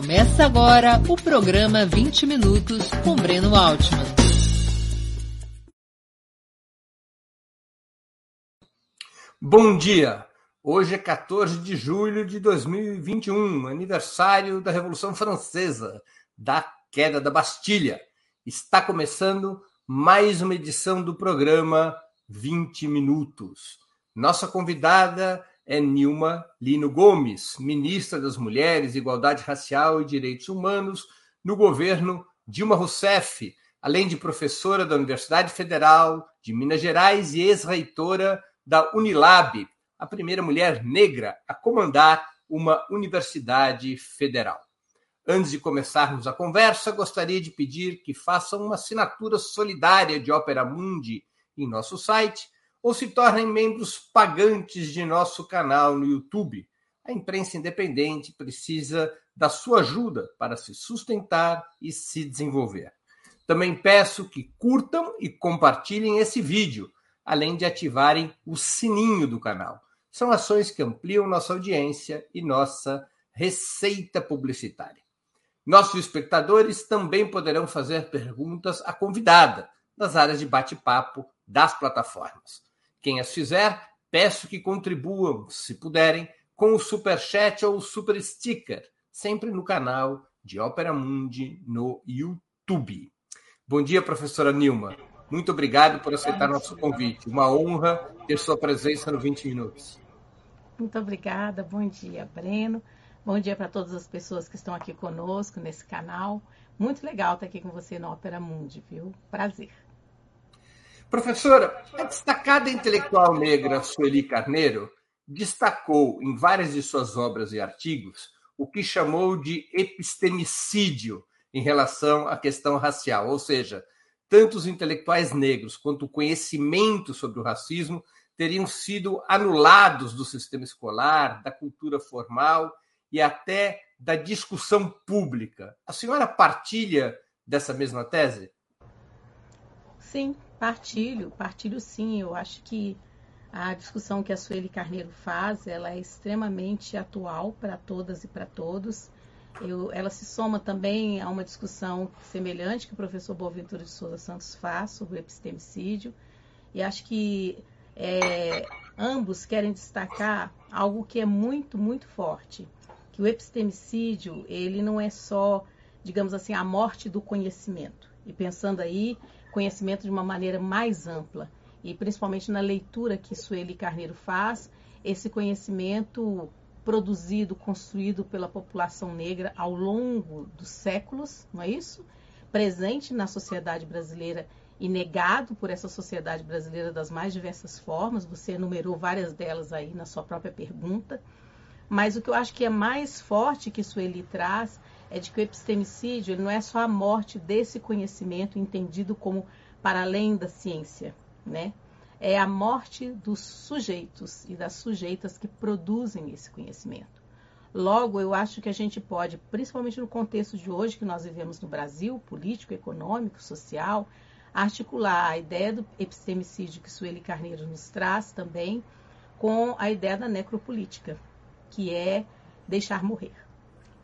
Começa agora o programa 20 Minutos com Breno Altman. Bom dia! Hoje é 14 de julho de 2021, aniversário da Revolução Francesa, da queda da Bastilha. Está começando mais uma edição do programa 20 Minutos. Nossa convidada é Nilma Lino Gomes, ministra das Mulheres, Igualdade Racial e Direitos Humanos no governo Dilma Rousseff, além de professora da Universidade Federal de Minas Gerais e ex-reitora da Unilab, a primeira mulher negra a comandar uma universidade federal. Antes de começarmos a conversa, gostaria de pedir que façam uma assinatura solidária de Opera Mundi em nosso site ou se tornem membros pagantes de nosso canal no YouTube. A imprensa independente precisa da sua ajuda para se sustentar e se desenvolver. Também peço que curtam e compartilhem esse vídeo, além de ativarem o sininho do canal. São ações que ampliam nossa audiência e nossa receita publicitária. Nossos espectadores também poderão fazer perguntas à convidada nas áreas de bate-papo das plataformas. Quem as fizer, peço que contribuam, se puderem, com o Super Chat ou o Super Sticker, sempre no canal de Ópera Mundi no YouTube. Bom dia, professora Nilma. Muito obrigado por aceitar nosso convite. Uma honra ter sua presença no 20 Minutos. Muito obrigada. Bom dia, Breno. Bom dia para todas as pessoas que estão aqui conosco nesse canal. Muito legal estar aqui com você no Ópera Mundi, viu? Prazer. Professora, a destacada intelectual negra Sueli Carneiro destacou em várias de suas obras e artigos o que chamou de epistemicídio em relação à questão racial, ou seja, tanto os intelectuais negros quanto o conhecimento sobre o racismo teriam sido anulados do sistema escolar, da cultura formal e até da discussão pública. A senhora partilha dessa mesma tese? Sim, Partilho, partilho sim. Eu acho que a discussão que a Sueli Carneiro faz, ela é extremamente atual para todas e para todos. Eu, ela se soma também a uma discussão semelhante que o professor Boaventura de Souza Santos faz sobre o epistemicídio. E acho que é, ambos querem destacar algo que é muito, muito forte. Que o epistemicídio, ele não é só, digamos assim, a morte do conhecimento. E pensando aí conhecimento de uma maneira mais ampla e principalmente na leitura que Sueli Carneiro faz, esse conhecimento produzido, construído pela população negra ao longo dos séculos, não é isso? Presente na sociedade brasileira e negado por essa sociedade brasileira das mais diversas formas, você enumerou várias delas aí na sua própria pergunta. Mas o que eu acho que é mais forte que Sueli traz é de que o epistemicídio não é só a morte desse conhecimento entendido como para além da ciência, né? É a morte dos sujeitos e das sujeitas que produzem esse conhecimento. Logo, eu acho que a gente pode, principalmente no contexto de hoje que nós vivemos no Brasil, político, econômico, social, articular a ideia do epistemicídio que Sueli Carneiro nos traz também com a ideia da necropolítica, que é deixar morrer.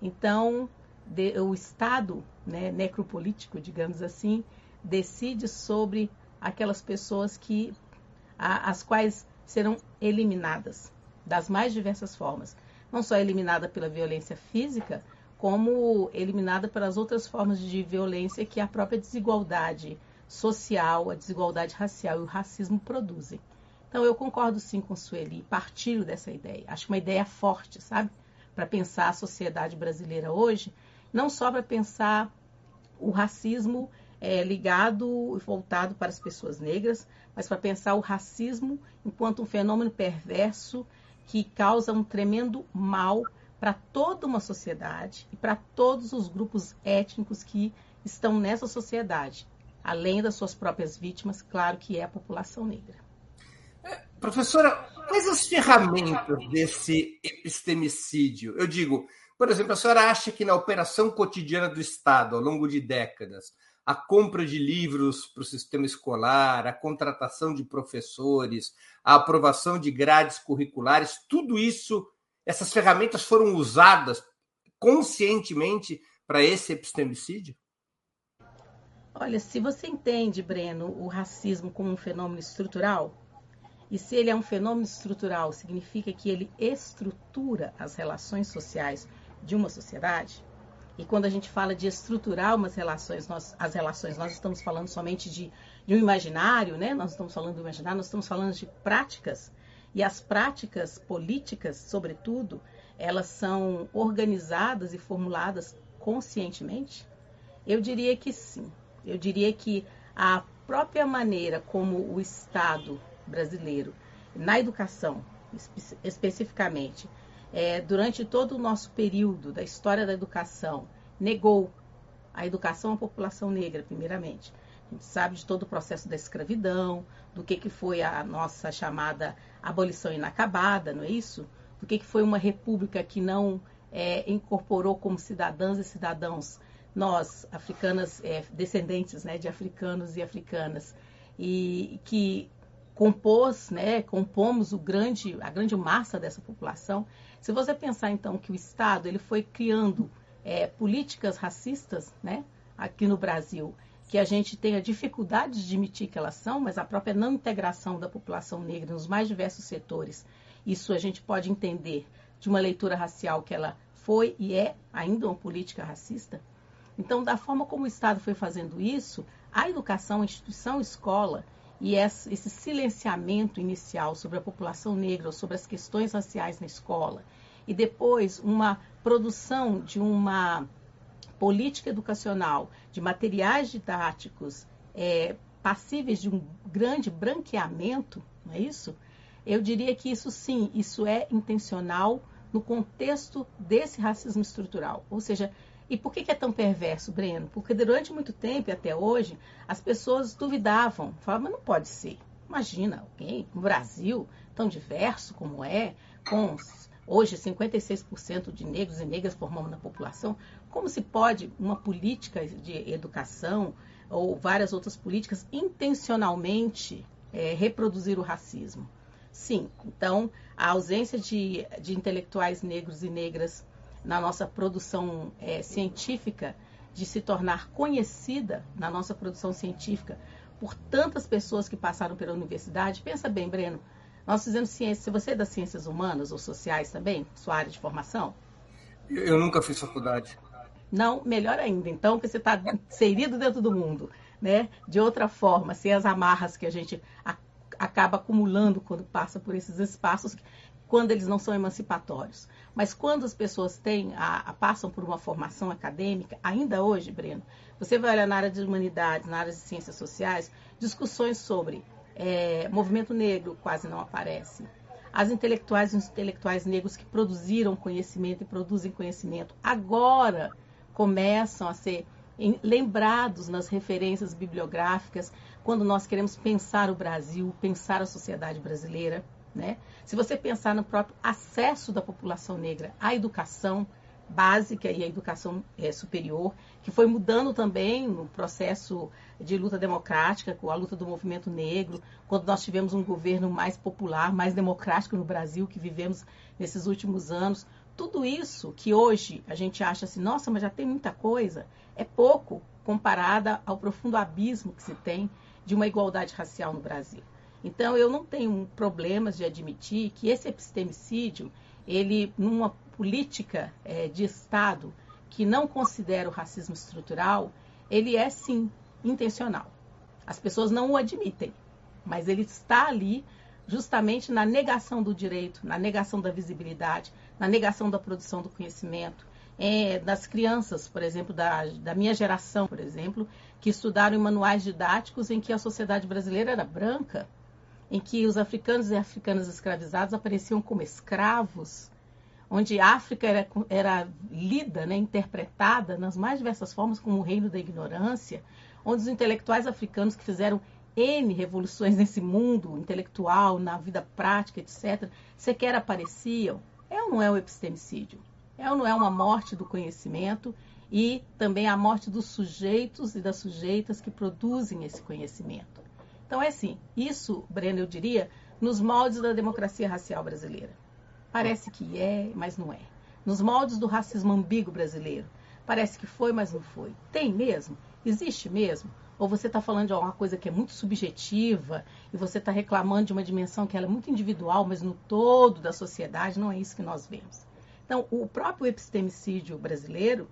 Então, de, o Estado né, necropolítico, digamos assim, decide sobre aquelas pessoas que a, as quais serão eliminadas das mais diversas formas, não só eliminada pela violência física, como eliminada pelas outras formas de violência que a própria desigualdade social, a desigualdade racial e o racismo produzem. Então eu concordo sim com Sueli, partilho dessa ideia. Acho uma ideia forte, sabe? Para pensar a sociedade brasileira hoje, não só para pensar o racismo é, ligado e voltado para as pessoas negras, mas para pensar o racismo enquanto um fenômeno perverso que causa um tremendo mal para toda uma sociedade e para todos os grupos étnicos que estão nessa sociedade, além das suas próprias vítimas, claro que é a população negra. É, professora, quais as ferramentas desse epistemicídio? Eu digo, por exemplo, a senhora acha que na operação cotidiana do Estado, ao longo de décadas, a compra de livros para o sistema escolar, a contratação de professores, a aprovação de grades curriculares, tudo isso, essas ferramentas foram usadas conscientemente para esse epistemicídio? Olha, se você entende, Breno, o racismo como um fenômeno estrutural, e se ele é um fenômeno estrutural, significa que ele estrutura as relações sociais de uma sociedade. E quando a gente fala de estruturar umas relações, nós, as relações, nós estamos falando somente de, de um imaginário, né? Nós estamos falando do imaginário, nós estamos falando de práticas. E as práticas políticas, sobretudo, elas são organizadas e formuladas conscientemente? Eu diria que sim. Eu diria que a própria maneira como o Estado brasileiro, na educação espe especificamente, é, durante todo o nosso período da história da educação, negou a educação à população negra, primeiramente. A gente sabe de todo o processo da escravidão, do que, que foi a nossa chamada abolição inacabada, não é isso? Do que, que foi uma república que não é, incorporou como cidadãs e cidadãos nós, africanas, é, descendentes né, de africanos e africanas, e que compôs, né, compomos o grande, a grande massa dessa população. Se você pensar então que o Estado ele foi criando é, políticas racistas, né, aqui no Brasil, que a gente tem a dificuldade de admitir que elas são, mas a própria não integração da população negra nos mais diversos setores, isso a gente pode entender de uma leitura racial que ela foi e é ainda uma política racista. Então, da forma como o Estado foi fazendo isso, a educação, a instituição escola e esse silenciamento inicial sobre a população negra, sobre as questões raciais na escola, e depois uma produção de uma política educacional, de materiais didáticos é, passíveis de um grande branqueamento, não é isso? Eu diria que isso sim, isso é intencional no contexto desse racismo estrutural. Ou seja, e por que, é tão perverso, Breno? Porque durante muito tempo e até hoje, as pessoas duvidavam, falavam, mas não pode ser. Imagina alguém no Brasil, tão diverso como é, com hoje 56% de negros e negras formando na população, como se pode uma política de educação ou várias outras políticas intencionalmente é, reproduzir o racismo? Sim, então a ausência de, de intelectuais negros e negras na nossa produção é, científica, de se tornar conhecida na nossa produção científica por tantas pessoas que passaram pela universidade. Pensa bem, Breno, nós fizemos ciência. Se você é das ciências humanas ou sociais também, sua área de formação? Eu nunca fiz faculdade. Não, melhor ainda, então, porque você está inserido dentro do mundo, né? De outra forma, sem as amarras que a gente acaba acumulando quando passa por esses espaços, quando eles não são emancipatórios. Mas quando as pessoas têm a, a, passam por uma formação acadêmica, ainda hoje, Breno, você vai olhar na área de humanidades, na área de ciências sociais, discussões sobre é, movimento negro quase não aparecem. As intelectuais e os intelectuais negros que produziram conhecimento e produzem conhecimento agora começam a ser lembrados nas referências bibliográficas quando nós queremos pensar o Brasil, pensar a sociedade brasileira. Né? Se você pensar no próprio acesso da população negra à educação básica e à educação é, superior, que foi mudando também no processo de luta democrática, com a luta do movimento negro, quando nós tivemos um governo mais popular, mais democrático no Brasil, que vivemos nesses últimos anos. Tudo isso que hoje a gente acha assim, nossa, mas já tem muita coisa, é pouco comparada ao profundo abismo que se tem de uma igualdade racial no Brasil. Então, eu não tenho problemas de admitir que esse epistemicídio, ele, numa política é, de Estado que não considera o racismo estrutural, ele é sim intencional. As pessoas não o admitem, mas ele está ali justamente na negação do direito, na negação da visibilidade, na negação da produção do conhecimento, é, das crianças, por exemplo, da, da minha geração, por exemplo, que estudaram em manuais didáticos em que a sociedade brasileira era branca, em que os africanos e africanas escravizados apareciam como escravos, onde a África era, era lida, né, interpretada nas mais diversas formas como o reino da ignorância, onde os intelectuais africanos que fizeram N revoluções nesse mundo intelectual, na vida prática, etc., sequer apareciam. É ou não é o epistemicídio? É ou não é uma morte do conhecimento e também a morte dos sujeitos e das sujeitas que produzem esse conhecimento? Então é assim, isso, Breno, eu diria, nos moldes da democracia racial brasileira. Parece que é, mas não é. nos moldes do racismo ambíguo brasileiro. Parece que foi, mas não foi. Tem mesmo? Existe mesmo? Ou você está falando de alguma coisa que é muito subjetiva e você está reclamando de uma dimensão que é muito individual, mas no todo da sociedade não é isso que nós vemos. Então, o próprio epistemicídio brasileiro,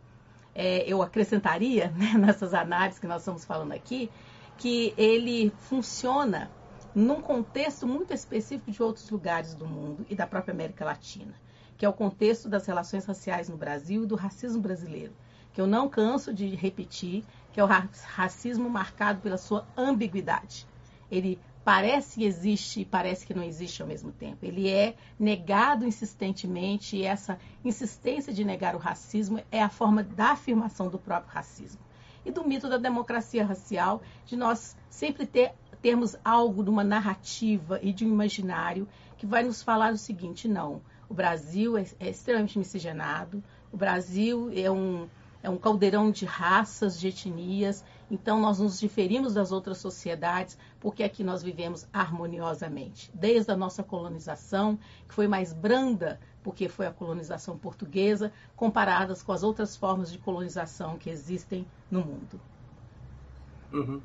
é, eu acrescentaria né, nessas análises que nós estamos falando aqui, que ele funciona num contexto muito específico de outros lugares do mundo e da própria América Latina, que é o contexto das relações raciais no Brasil e do racismo brasileiro, que eu não canso de repetir, que é o racismo marcado pela sua ambiguidade. Ele parece que existe e parece que não existe ao mesmo tempo. Ele é negado insistentemente e essa insistência de negar o racismo é a forma da afirmação do próprio racismo. E do mito da democracia racial, de nós sempre ter, termos algo de uma narrativa e de um imaginário que vai nos falar o seguinte: não, o Brasil é, é extremamente miscigenado, o Brasil é um, é um caldeirão de raças, de etnias, então nós nos diferimos das outras sociedades porque aqui nós vivemos harmoniosamente. Desde a nossa colonização, que foi mais branda, porque foi a colonização portuguesa, comparadas com as outras formas de colonização que existem no mundo. Uhum.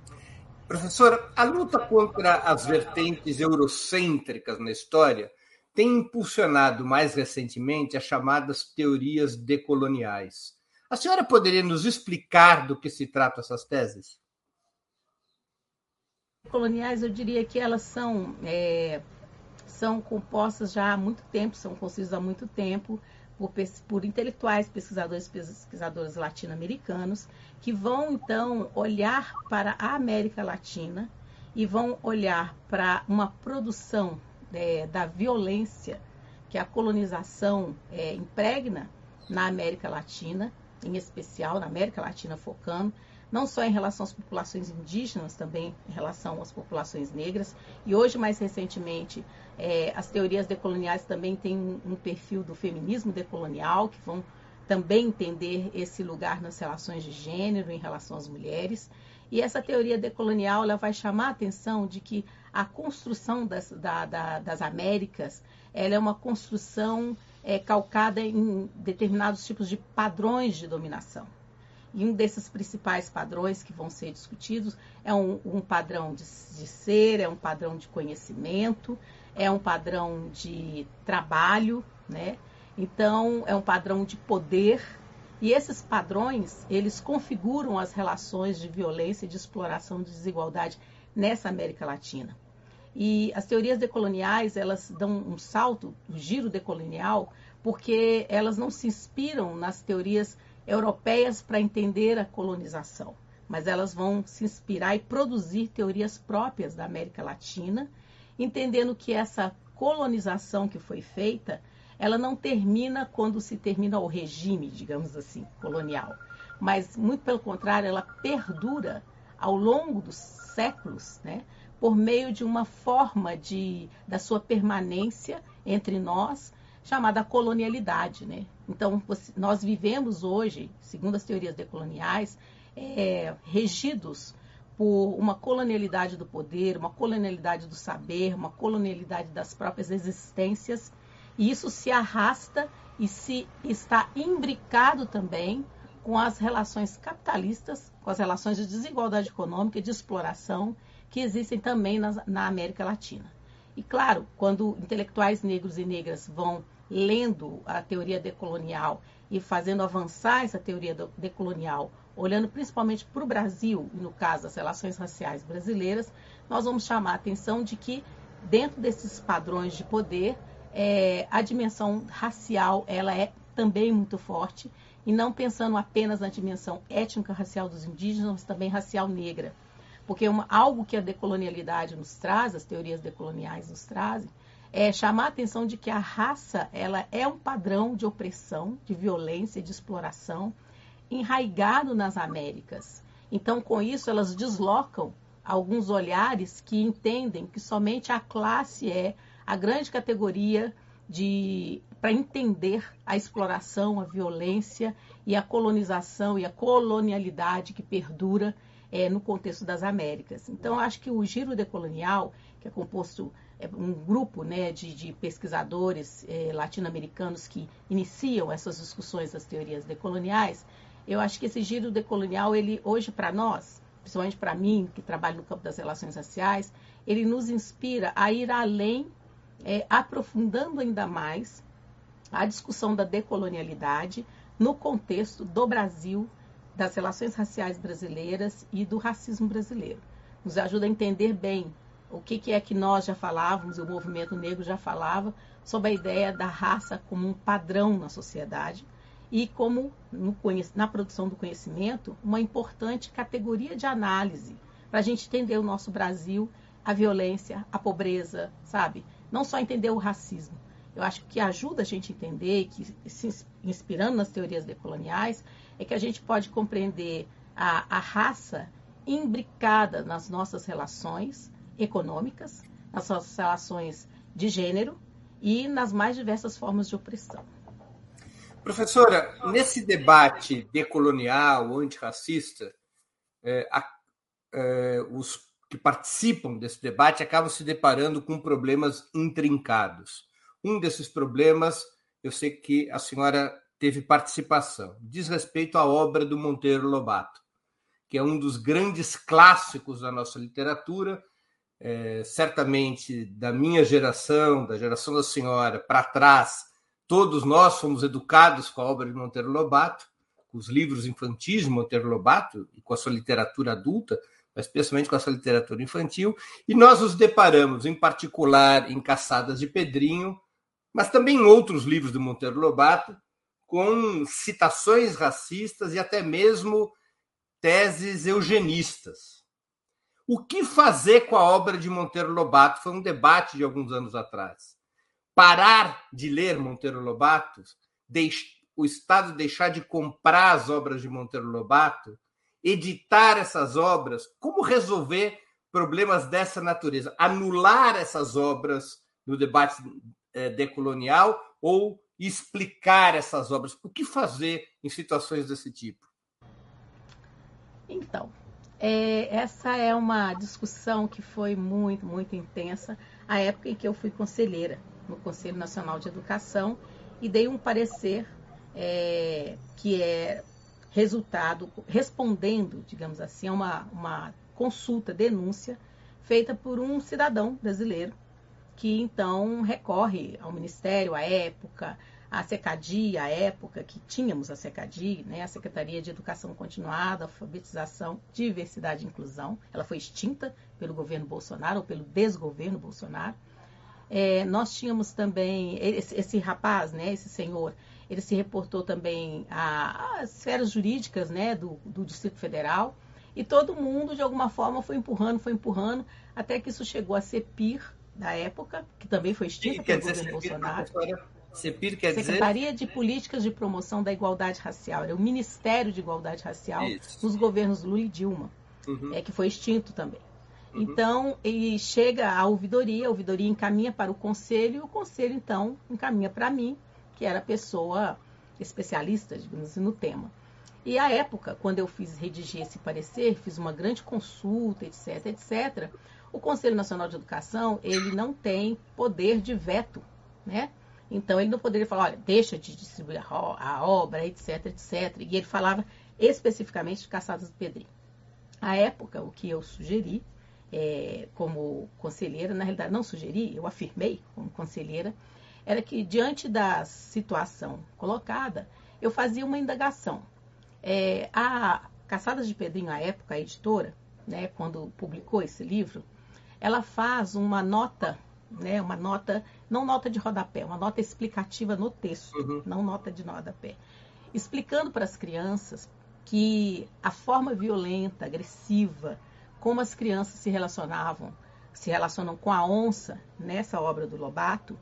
Professora, a luta contra as vertentes eurocêntricas na história tem impulsionado mais recentemente as chamadas teorias decoloniais. A senhora poderia nos explicar do que se trata essas teses? Coloniais, eu diria que elas são, é, são compostas já há muito tempo, são construídas há muito tempo por, por intelectuais, pesquisadores, pesquisadores latino-americanos, que vão então olhar para a América Latina e vão olhar para uma produção é, da violência que a colonização é, impregna na América Latina em especial na América Latina focando, não só em relação às populações indígenas, também em relação às populações negras. E hoje, mais recentemente, é, as teorias decoloniais também têm um, perfil do feminismo decolonial, que vão também entender esse lugar nas relações de gênero em relação às mulheres. E essa teoria decolonial ela vai chamar a atenção de que a construção das, da, da, das Américas ela é uma construção é, calcada em determinados tipos de padrões de dominação. E um desses principais padrões que vão ser discutidos é um, um padrão de, de, ser, é um padrão de conhecimento, é um padrão de trabalho, né? Então, é um padrão de poder. E esses padrões, eles configuram as relações de violência, de exploração, de desigualdade nessa América Latina. E as teorias decoloniais, elas dão um salto, um giro decolonial, porque elas não se inspiram nas teorias europeias para entender a colonização, mas elas vão se inspirar e produzir teorias próprias da América Latina, entendendo que essa colonização que foi feita, ela não termina quando se termina o regime, digamos assim, colonial, mas muito pelo contrário, ela perdura ao longo dos séculos, né? por meio de uma forma de, da sua permanência entre nós, chamada colonialidade. Né? Então, nós vivemos hoje, segundo as teorias decoloniais, é, regidos por uma colonialidade do poder, uma colonialidade do saber, uma colonialidade das próprias existências, e isso se arrasta e se está imbricado também com as relações capitalistas, com as relações de desigualdade econômica e de exploração que existem também na, na América Latina. E claro, quando intelectuais negros e negras vão lendo a teoria decolonial e fazendo avançar essa teoria decolonial, olhando principalmente para o Brasil, e no caso das relações raciais brasileiras, nós vamos chamar a atenção de que dentro desses padrões de poder, é, a dimensão racial ela é também muito forte, e não pensando apenas na dimensão étnica racial dos indígenas, mas também racial negra. Porque uma, algo que a decolonialidade nos traz, as teorias decoloniais nos trazem, é chamar a atenção de que a raça ela é um padrão de opressão, de violência, de exploração enraigado nas Américas. Então, com isso, elas deslocam alguns olhares que entendem que somente a classe é a grande categoria de para entender a exploração, a violência e a colonização e a colonialidade que perdura é, no contexto das Américas. Então, acho que o giro decolonial, que é composto é, um grupo né, de, de pesquisadores é, latino-americanos que iniciam essas discussões das teorias decoloniais, eu acho que esse giro decolonial, ele hoje para nós, principalmente para mim, que trabalho no campo das relações raciais, ele nos inspira a ir além, é, aprofundando ainda mais a discussão da decolonialidade no contexto do Brasil, das relações raciais brasileiras e do racismo brasileiro. Nos ajuda a entender bem o que, que é que nós já falávamos, o movimento negro já falava, sobre a ideia da raça como um padrão na sociedade e como, na produção do conhecimento, uma importante categoria de análise para a gente entender o nosso Brasil, a violência, a pobreza, sabe? Não só entender o racismo. Eu acho que ajuda a gente a entender, que se inspirando nas teorias decoloniais, é que a gente pode compreender a, a raça imbricada nas nossas relações econômicas, nas nossas relações de gênero e nas mais diversas formas de opressão. Professora, nesse debate decolonial, antirracista, é, a, é, os que participam desse debate acabam se deparando com problemas intrincados. Um desses problemas, eu sei que a senhora teve participação, diz respeito à obra do Monteiro Lobato, que é um dos grandes clássicos da nossa literatura, é, certamente da minha geração, da geração da senhora para trás, todos nós fomos educados com a obra de Monteiro Lobato, com os livros infantis de Monteiro Lobato e com a sua literatura adulta, mas especialmente com a sua literatura infantil, e nós nos deparamos, em particular, em Caçadas de Pedrinho, mas também em outros livros de Monteiro Lobato, com citações racistas e até mesmo teses eugenistas. O que fazer com a obra de Monteiro Lobato foi um debate de alguns anos atrás. Parar de ler Monteiro Lobato, o Estado deixar de comprar as obras de Monteiro Lobato, editar essas obras, como resolver problemas dessa natureza? Anular essas obras no debate é, decolonial ou explicar essas obras? O que fazer em situações desse tipo? Então, é, essa é uma discussão que foi muito, muito intensa, a época em que eu fui conselheira no Conselho Nacional de Educação e dei um parecer é, que é resultado, respondendo, digamos assim, a uma, uma consulta, denúncia, feita por um cidadão brasileiro, que então recorre ao Ministério, à época, a SECADI, a época que tínhamos a SECADI, né, a Secretaria de Educação Continuada, Alfabetização, Diversidade e Inclusão, ela foi extinta pelo governo Bolsonaro, ou pelo desgoverno Bolsonaro. É, nós tínhamos também, esse, esse, rapaz, né, esse senhor, ele se reportou também às esferas jurídicas né, do, do Distrito Federal, e todo mundo, de alguma forma, foi empurrando, foi empurrando, até que isso chegou a ser PIR da época, que também foi extinta pelo governo Bolsonaro. CEPIR quer Secretaria dizer... de Políticas de Promoção da Igualdade Racial. Era o Ministério de Igualdade Racial Isso. nos governos Lula e Dilma, uhum. é, que foi extinto também. Uhum. Então, ele chega à ouvidoria, a ouvidoria encaminha para o conselho, e o conselho, então, encaminha para mim, que era pessoa especialista, digamos assim, no tema. E à época, quando eu fiz redigir esse parecer, fiz uma grande consulta, etc, etc, o Conselho Nacional de Educação, ele não tem poder de veto, né? Então ele não poderia falar, olha, deixa de distribuir a obra, etc, etc. E ele falava especificamente de Caçadas do Pedrinho. À época, o que eu sugeri é, como conselheira, na realidade não sugeri, eu afirmei como conselheira, era que diante da situação colocada, eu fazia uma indagação. É, a Caçadas de Pedrinho, à época, a editora, né, quando publicou esse livro, ela faz uma nota né, uma nota, não nota de rodapé, uma nota explicativa no texto, uhum. não nota de rodapé, explicando para as crianças que a forma violenta, agressiva, como as crianças se relacionavam, se relacionam com a onça nessa obra do Lobato,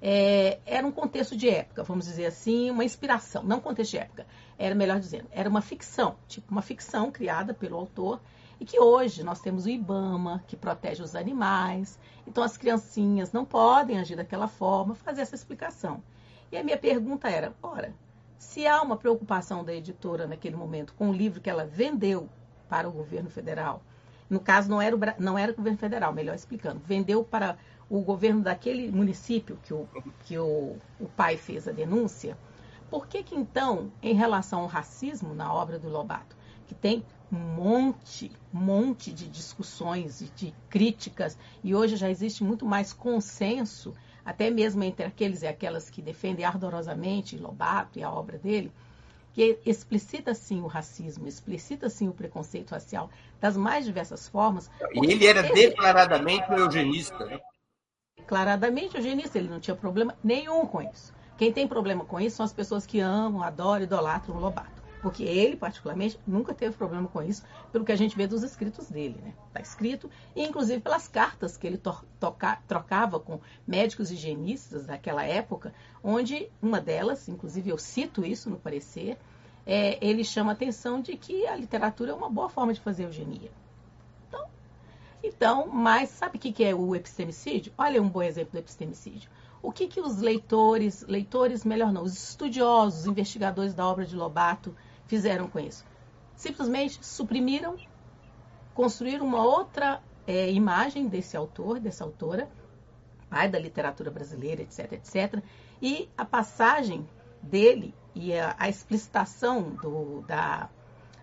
é, era um contexto de época, vamos dizer assim, uma inspiração, não contexto de época, era melhor dizendo, era uma ficção, tipo uma ficção criada pelo autor e que hoje nós temos o IBAMA, que protege os animais. Então as criancinhas não podem agir daquela forma, fazer essa explicação. E a minha pergunta era: ora, se há uma preocupação da editora naquele momento com o livro que ela vendeu para o governo federal, no caso não era o, não era o governo federal, melhor explicando, vendeu para o governo daquele município que o, que o, o pai fez a denúncia, por que, que então, em relação ao racismo na obra do Lobato, que tem um monte, monte de discussões e de críticas, e hoje já existe muito mais consenso, até mesmo entre aqueles e aquelas que defendem ardorosamente Lobato e a obra dele, que explicita sim o racismo, explicita sim o preconceito racial das mais diversas formas. E ele era declaradamente um eugenista, né? Declaradamente eugenista, ele não tinha problema nenhum com isso. Quem tem problema com isso são as pessoas que amam, adoram, idolatram o Lobato. Porque ele, particularmente, nunca teve problema com isso, pelo que a gente vê dos escritos dele. Está né? Tá escrito, e inclusive pelas cartas que ele toca, trocava com médicos higienistas daquela época, onde uma delas, inclusive eu cito isso no parecer, é, ele chama a atenção de que a literatura é uma boa forma de fazer eugenia. Então, então mas sabe o que é o epistemicídio? Olha um bom exemplo do epistemicídio. O que, que os leitores, leitores, melhor não, os estudiosos, os investigadores da obra de Lobato fizeram com isso? Simplesmente suprimiram, construíram uma outra é, imagem desse autor, dessa autora, pai da literatura brasileira, etc, etc. E a passagem dele e a, a explicitação do, da,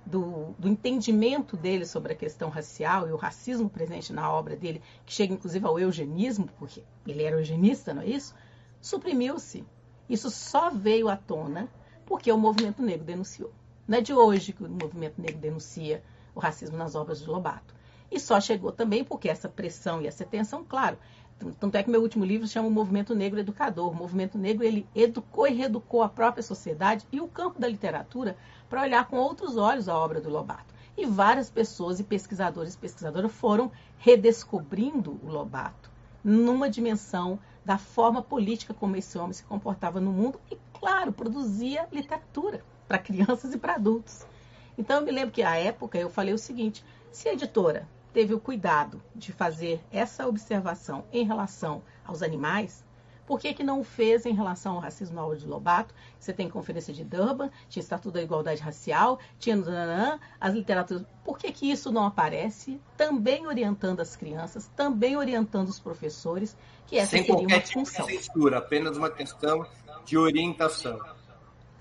do, do, entendimento dele sobre a questão racial e o racismo presente na obra dele, que chega inclusive ao eugenismo, porque ele era eugenista, não é isso? Suprimiu-se. Isso só veio à tona porque o movimento negro denunciou. Não é de hoje que o movimento negro denuncia o racismo nas obras de Lobato. E só chegou também porque essa pressão e essa tensão, claro, tanto é que meu último livro chama O Movimento Negro Educador. O movimento negro ele educou e reeducou a própria sociedade e o campo da literatura para olhar com outros olhos a obra do Lobato. E várias pessoas e pesquisadores e pesquisadoras foram redescobrindo o Lobato numa dimensão da forma política como esse homem se comportava no mundo e, claro, produzia literatura para crianças e para adultos. Então eu me lembro que à época eu falei o seguinte: se a editora teve o cuidado de fazer essa observação em relação aos animais, por que, que não fez em relação ao racismo na obra de Lobato? Você tem Conferência de Durban, tinha Estatuto da Igualdade Racial, tinha as literaturas. Por que, que isso não aparece? Também orientando as crianças, também orientando os professores, que essa Sem seria uma tipo função. Sem censura, apenas uma questão de orientação.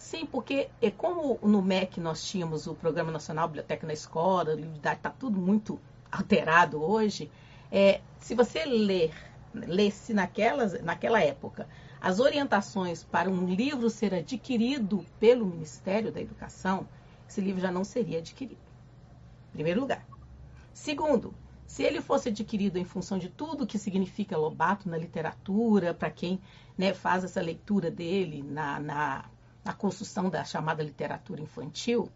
Sim, porque é como no MEC nós tínhamos o Programa Nacional Biblioteca na Escola, está tudo muito alterado hoje, é, se você ler, lesse naquelas, naquela época as orientações para um livro ser adquirido pelo Ministério da Educação, esse livro já não seria adquirido. Em primeiro lugar. Segundo, se ele fosse adquirido em função de tudo que significa Lobato na literatura, para quem né, faz essa leitura dele na, na, na construção da chamada literatura infantil,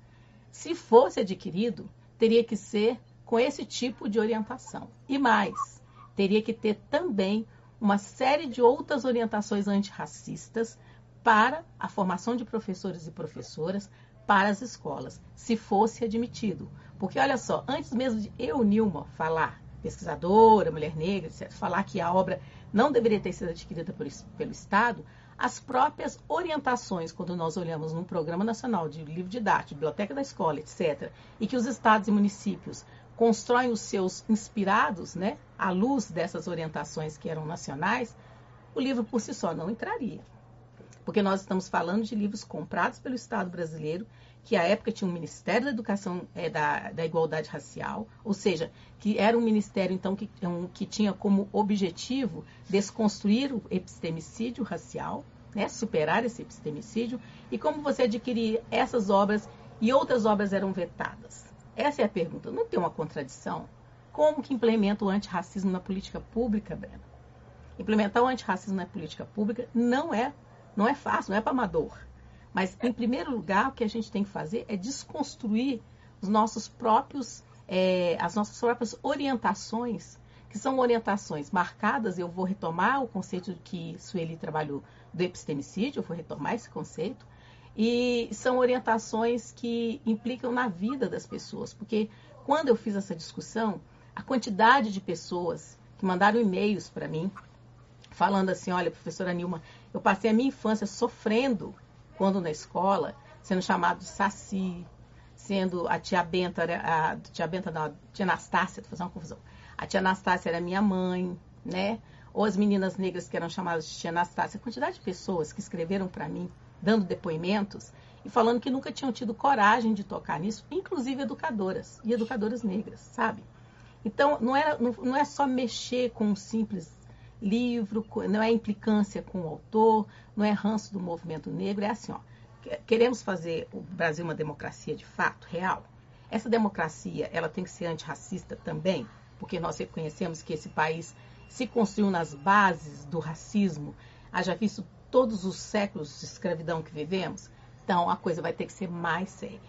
se fosse adquirido, teria que ser com esse tipo de orientação. E mais, teria que ter também uma série de outras orientações antirracistas para a formação de professores e professoras para as escolas, se fosse admitido. Porque olha só, antes mesmo de eu, Nilma, falar, pesquisadora, mulher negra, etc., falar que a obra não deveria ter sido adquirida pelo Estado, as próprias orientações, quando nós olhamos num programa nacional de livro didático, biblioteca da escola, etc., e que os estados e municípios constroem os seus inspirados, né, à luz dessas orientações que eram nacionais, o livro por si só não entraria. Porque nós estamos falando de livros comprados pelo Estado brasileiro, que à época tinha um Ministério da Educação é, da, da Igualdade Racial, ou seja, que era um ministério então que, um, que tinha como objetivo desconstruir o epistemicídio racial, né, superar esse epistemicídio, e como você adquirir essas obras e outras obras eram vetadas. Essa é a pergunta. Não tem uma contradição? Como que implementa o antirracismo na política pública, Breno? Implementar o antirracismo na política pública não é, não é fácil, não é para amador. Mas, em primeiro lugar, o que a gente tem que fazer é desconstruir os nossos próprios, é, as nossas próprias orientações, que são orientações marcadas. Eu vou retomar o conceito que Sueli trabalhou do epistemicídio, eu vou retomar esse conceito, e são orientações que implicam na vida das pessoas, porque quando eu fiz essa discussão, a quantidade de pessoas que mandaram e-mails para mim, falando assim: olha, professora Nilma, eu passei a minha infância sofrendo quando na escola, sendo chamado de Saci, sendo a tia Benta, a, a tia Benta não, a tia Anastácia, tô fazendo uma confusão. A tia Anastácia era minha mãe, né? ou as meninas negras que eram chamadas de Tia Anastácia, a quantidade de pessoas que escreveram para mim, dando depoimentos e falando que nunca tinham tido coragem de tocar nisso, inclusive educadoras e educadoras negras, sabe? Então, não, era, não, não é só mexer com um simples livro, não é implicância com o autor, não é ranço do movimento negro, é assim, ó. Queremos fazer o Brasil uma democracia de fato, real. Essa democracia, ela tem que ser antirracista também, porque nós reconhecemos que esse país se construiu nas bases do racismo, haja visto todos os séculos de escravidão que vivemos, então a coisa vai ter que ser mais séria.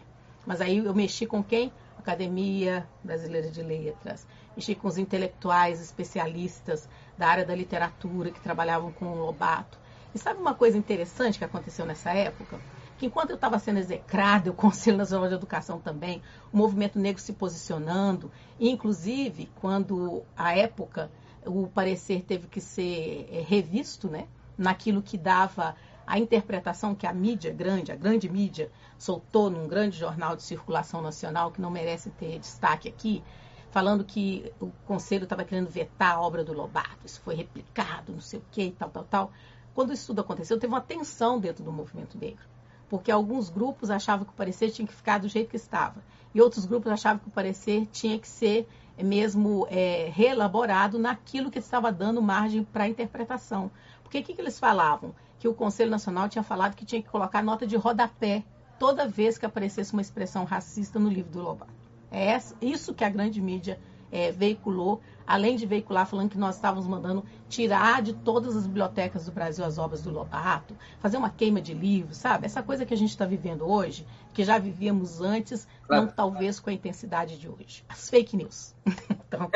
Mas aí eu mexi com quem? Academia Brasileira de Letras, mexi com os intelectuais especialistas da área da literatura que trabalhavam com o Lobato. E sabe uma coisa interessante que aconteceu nessa época? Que enquanto eu estava sendo execrada, o Conselho Nacional de Educação também, o movimento negro se posicionando, inclusive quando a época o parecer teve que ser é, revisto, né? Naquilo que dava a interpretação que a mídia grande, a grande mídia, soltou num grande jornal de circulação nacional, que não merece ter destaque aqui, falando que o conselho estava querendo vetar a obra do Lobato, isso foi replicado, não sei o que, tal, tal, tal. Quando isso tudo aconteceu, teve uma tensão dentro do movimento negro, porque alguns grupos achavam que o parecer tinha que ficar do jeito que estava, e outros grupos achavam que o parecer tinha que ser mesmo é, reelaborado naquilo que estava dando margem para interpretação. Porque o que, que eles falavam? Que o Conselho Nacional tinha falado que tinha que colocar nota de rodapé toda vez que aparecesse uma expressão racista no livro do Lobato. É isso que a grande mídia é, veiculou, além de veicular falando que nós estávamos mandando tirar de todas as bibliotecas do Brasil as obras do Lobato, fazer uma queima de livros, sabe? Essa coisa que a gente está vivendo hoje, que já vivíamos antes, não talvez com a intensidade de hoje. As fake news. então,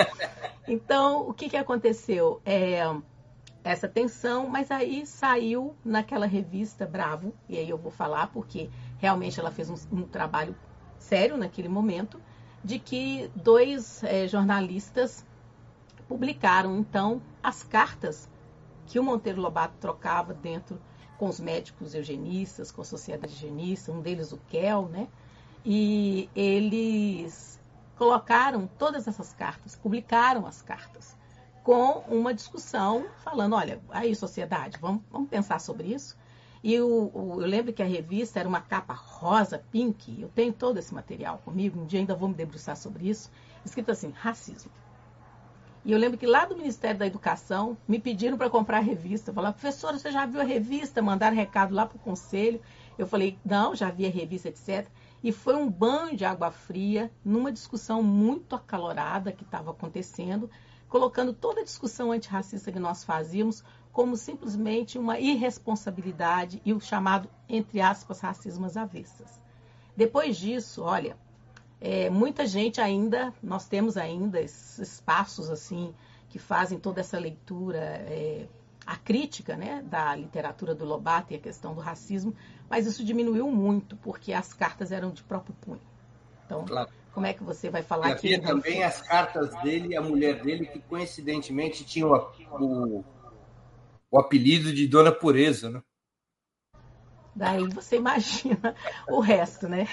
então, o que, que aconteceu? É, essa tensão, mas aí saiu naquela revista Bravo, e aí eu vou falar porque realmente ela fez um, um trabalho sério naquele momento, de que dois é, jornalistas publicaram então as cartas que o Monteiro Lobato trocava dentro com os médicos eugenistas, com a sociedade eugenista, um deles o Kel, né? E eles colocaram todas essas cartas, publicaram as cartas com uma discussão falando, olha, aí sociedade, vamos, vamos pensar sobre isso. E o, o, eu lembro que a revista era uma capa rosa, pink, eu tenho todo esse material comigo, um dia ainda vou me debruçar sobre isso, escrito assim, racismo. E eu lembro que lá do Ministério da Educação me pediram para comprar a revista. Falaram, professora, você já viu a revista? Mandaram recado lá para o conselho. Eu falei, não, já vi a revista, etc. E foi um banho de água fria numa discussão muito acalorada que estava acontecendo, colocando toda a discussão antirracista que nós fazíamos como simplesmente uma irresponsabilidade e o chamado, entre aspas, racismo às avessas. Depois disso, olha, é, muita gente ainda, nós temos ainda esses espaços assim que fazem toda essa leitura, é, a crítica né, da literatura do Lobato e a questão do racismo, mas isso diminuiu muito, porque as cartas eram de próprio punho. Então, claro. Como é que você vai falar e havia também as cartas dele e a mulher dele, que coincidentemente tinham o, o apelido de Dona Pureza, né? Daí você imagina o resto, né?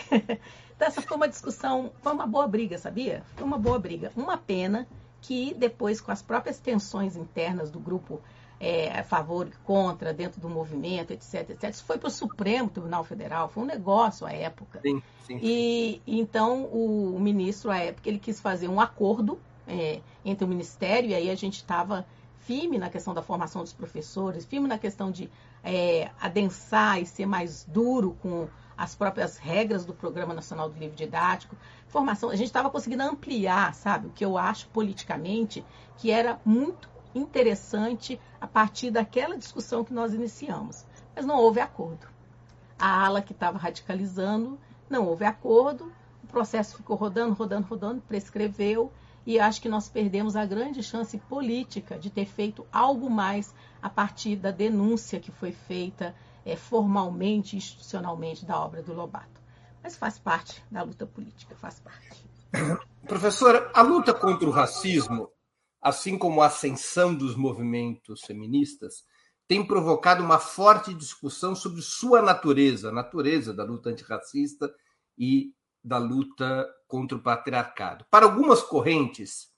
Então, essa foi uma discussão, foi uma boa briga, sabia? Foi uma boa briga. Uma pena que depois, com as próprias tensões internas do grupo é, a favor e contra, dentro do movimento, etc, etc. Isso foi para o Supremo Tribunal Federal, foi um negócio à época. Sim, sim. E então o, o ministro, à época, ele quis fazer um acordo é, entre o Ministério, e aí a gente estava firme na questão da formação dos professores, firme na questão de é, adensar e ser mais duro com as próprias regras do Programa Nacional do Livro Didático. Formação, a gente estava conseguindo ampliar, sabe, o que eu acho politicamente que era muito interessante a partir daquela discussão que nós iniciamos. Mas não houve acordo. A ala que estava radicalizando, não houve acordo, o processo ficou rodando, rodando, rodando, prescreveu, e acho que nós perdemos a grande chance política de ter feito algo mais a partir da denúncia que foi feita é, formalmente, institucionalmente, da obra do Lobato. Mas faz parte da luta política, faz parte. Professora, a luta contra o racismo assim como a ascensão dos movimentos feministas, tem provocado uma forte discussão sobre sua natureza, a natureza da luta antirracista e da luta contra o patriarcado. Para algumas correntes,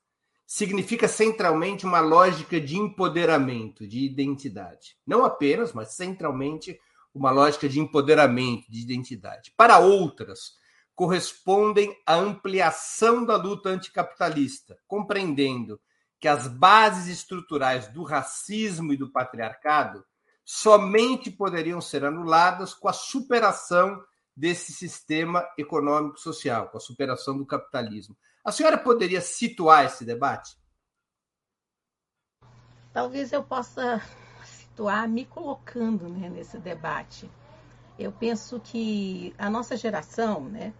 significa centralmente uma lógica de empoderamento, de identidade. Não apenas, mas centralmente uma lógica de empoderamento, de identidade. Para outras, correspondem à ampliação da luta anticapitalista, compreendendo que as bases estruturais do racismo e do patriarcado somente poderiam ser anuladas com a superação desse sistema econômico-social, com a superação do capitalismo. A senhora poderia situar esse debate? Talvez eu possa situar me colocando né, nesse debate. Eu penso que a nossa geração, né,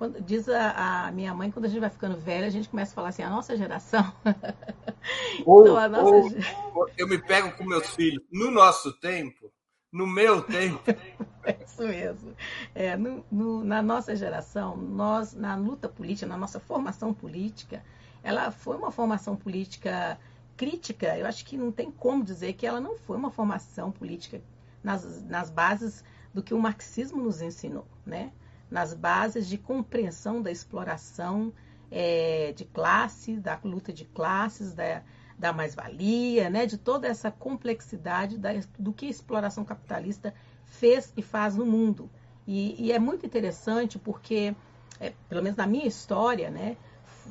quando, diz a, a, minha mãe, quando a gente vai ficando velha, a gente começa a falar assim, a nossa geração. Ou, então, a nossa... Ou, eu me pego com meus filhos. No nosso tempo, no meu tempo. É isso mesmo. É, no, no, na nossa geração, nós, na luta política, na nossa formação política, ela foi uma formação política crítica. Eu acho que não tem como dizer que ela não foi uma formação política nas, nas bases do que o marxismo nos ensinou, né? Nas bases de compreensão da exploração é, de classe, da luta de classes, da, da mais-valia, né, de toda essa complexidade da, do que a exploração capitalista fez e faz no mundo. E, e é muito interessante porque, é, pelo menos na minha história, né,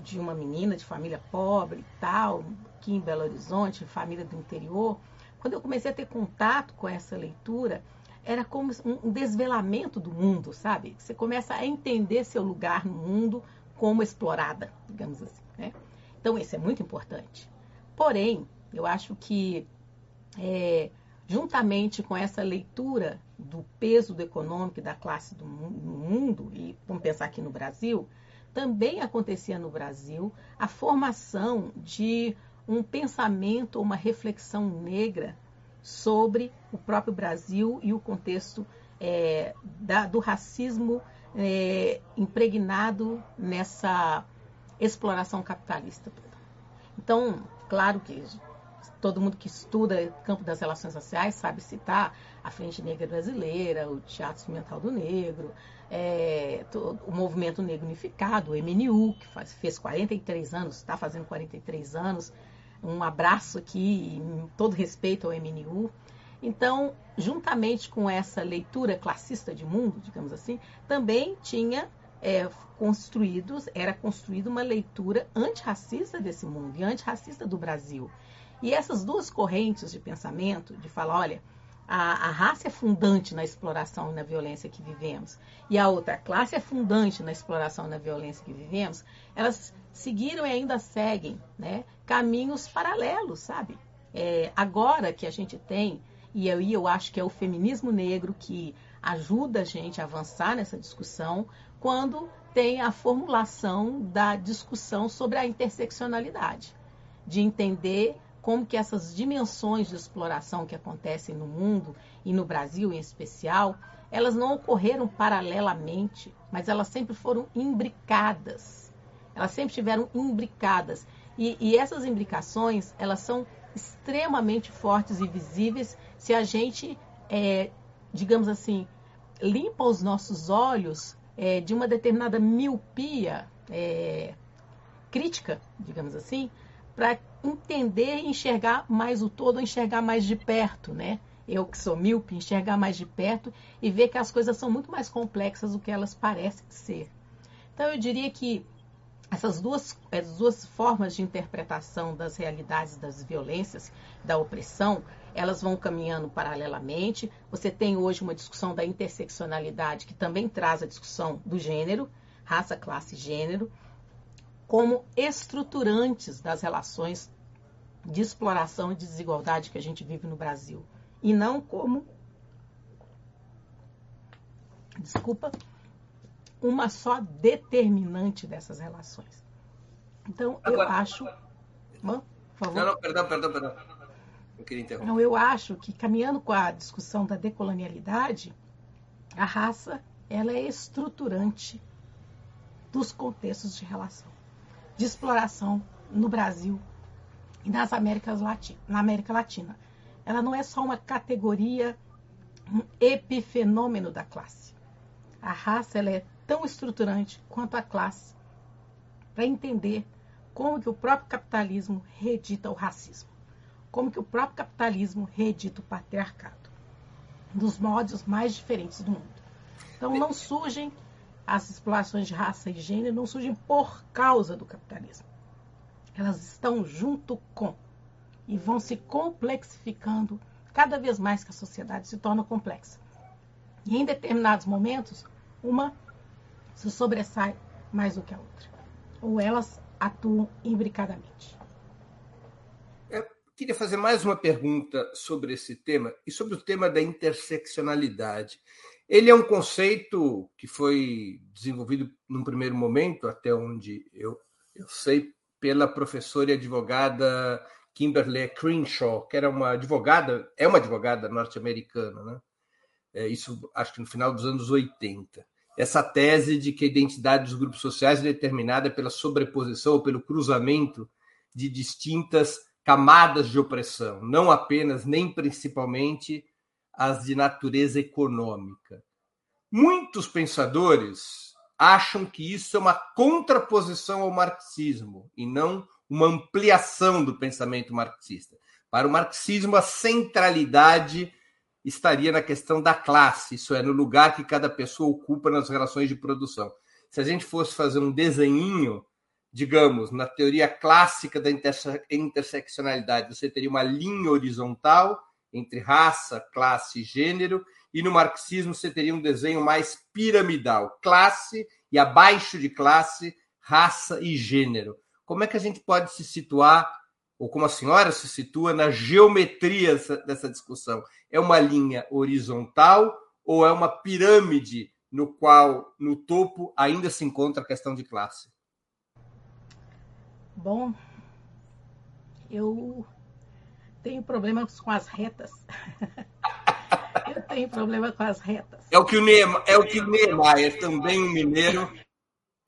de uma menina de família pobre e tal, aqui em Belo Horizonte, família do interior, quando eu comecei a ter contato com essa leitura, era como um desvelamento do mundo, sabe? Você começa a entender seu lugar no mundo como explorada, digamos assim. Né? Então, isso é muito importante. Porém, eu acho que, é, juntamente com essa leitura do peso do econômico e da classe do mundo, e vamos pensar aqui no Brasil, também acontecia no Brasil a formação de um pensamento, uma reflexão negra sobre o próprio Brasil e o contexto é, da, do racismo é, impregnado nessa exploração capitalista. Então, Claro que todo mundo que estuda o campo das relações sociais sabe citar a Frente Negra Brasileira, o Teatro Experimental do Negro, é, todo, o Movimento Negro Unificado, o MNU, que faz, fez 43 anos, está fazendo 43 anos. Um abraço aqui, todo respeito ao MNU. Então, juntamente com essa leitura classista de mundo, digamos assim, também tinha é, construídos, era construída uma leitura antirracista desse mundo e antirracista do Brasil. E essas duas correntes de pensamento, de falar, olha, a, a, raça é fundante na exploração e na violência que vivemos, e a outra classe é fundante na exploração e na violência que vivemos, elas seguiram e ainda seguem né, caminhos paralelos, sabe? É, agora que a gente tem, e aí eu acho que é o feminismo negro que ajuda a gente a avançar nessa discussão, quando tem a formulação da discussão sobre a interseccionalidade, de entender como que essas dimensões de exploração que acontecem no mundo e no Brasil em especial, elas não ocorreram paralelamente, mas elas sempre foram imbricadas. Elas sempre tiveram imbricadas. E, e essas imbricações, elas são extremamente fortes e visíveis se a gente, é, digamos assim, limpa os nossos olhos é, de uma determinada miopia é, crítica, digamos assim, para entender e enxergar mais o todo, enxergar mais de perto, né? Eu que sou míope, enxergar mais de perto e ver que as coisas são muito mais complexas do que elas parecem ser. Então eu diria que essas duas, as duas formas de interpretação das realidades das violências, da opressão, elas vão caminhando paralelamente. Você tem hoje uma discussão da interseccionalidade, que também traz a discussão do gênero, raça, classe e gênero, como estruturantes das relações de exploração e de desigualdade que a gente vive no Brasil. E não como. Desculpa, uma só determinante dessas relações. Então, eu Agora, acho. por favor. Não, não, perdão, perdão, perdão. Eu queria interromper. Então, eu acho que, caminhando com a discussão da decolonialidade, a raça ela é estruturante dos contextos de relação, de exploração no Brasil e nas Américas Latina, na América Latina. Ela não é só uma categoria, um epifenômeno da classe. A raça ela é tão estruturante quanto a classe para entender como que o próprio capitalismo reedita o racismo, como que o próprio capitalismo reedita o patriarcado, dos modos mais diferentes do mundo. Então não surgem as explorações de raça e gênero, não surgem por causa do capitalismo. Elas estão junto com e vão se complexificando cada vez mais que a sociedade se torna complexa. E em determinados momentos, uma se sobressai mais do que a outra. Ou elas atuam imbricadamente. Eu queria fazer mais uma pergunta sobre esse tema e sobre o tema da interseccionalidade. Ele é um conceito que foi desenvolvido num primeiro momento, até onde eu, eu sei, pela professora e advogada Kimberly Crenshaw, que era uma advogada, é uma advogada norte-americana, né? É, isso acho que no final dos anos 80 essa tese de que a identidade dos grupos sociais é determinada pela sobreposição ou pelo cruzamento de distintas camadas de opressão, não apenas nem principalmente as de natureza econômica. Muitos pensadores acham que isso é uma contraposição ao marxismo e não uma ampliação do pensamento marxista. Para o marxismo, a centralidade estaria na questão da classe, isso é, no lugar que cada pessoa ocupa nas relações de produção. Se a gente fosse fazer um desenhinho, digamos, na teoria clássica da interse interseccionalidade, você teria uma linha horizontal entre raça, classe e gênero, e no marxismo você teria um desenho mais piramidal, classe e abaixo de classe, raça e gênero. Como é que a gente pode se situar ou como a senhora se situa na geometria dessa discussão? É uma linha horizontal ou é uma pirâmide no qual, no topo, ainda se encontra a questão de classe? Bom, eu tenho problemas com as retas. eu tenho problema com as retas. É o que o Niemeyer, é o que o Niemeyer também um mineiro,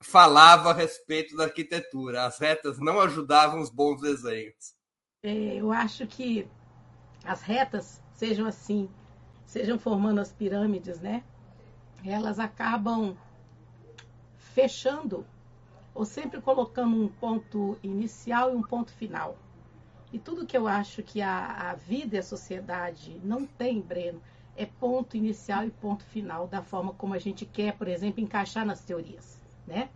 falava a respeito da arquitetura. As retas não ajudavam os bons desenhos. É, eu acho que as retas sejam assim, sejam formando as pirâmides, né? Elas acabam fechando ou sempre colocando um ponto inicial e um ponto final. E tudo que eu acho que a, a vida e a sociedade não tem, Breno, é ponto inicial e ponto final da forma como a gente quer, por exemplo, encaixar nas teorias né?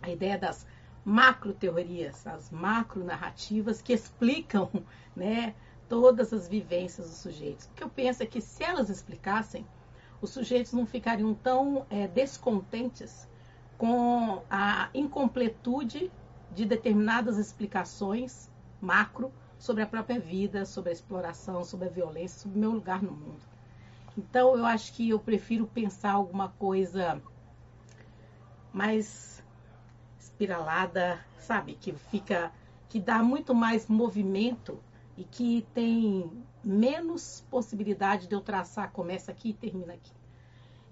A ideia das macro teorias, as macro narrativas que explicam, né, todas as vivências dos sujeitos. O que eu penso é que se elas explicassem, os sujeitos não ficariam tão é, descontentes com a incompletude de determinadas explicações macro sobre a própria vida, sobre a exploração, sobre a violência, sobre o meu lugar no mundo. Então, eu acho que eu prefiro pensar alguma coisa mais espiralada, sabe? Que fica, que dá muito mais movimento e que tem menos possibilidade de eu traçar, começa aqui e termina aqui.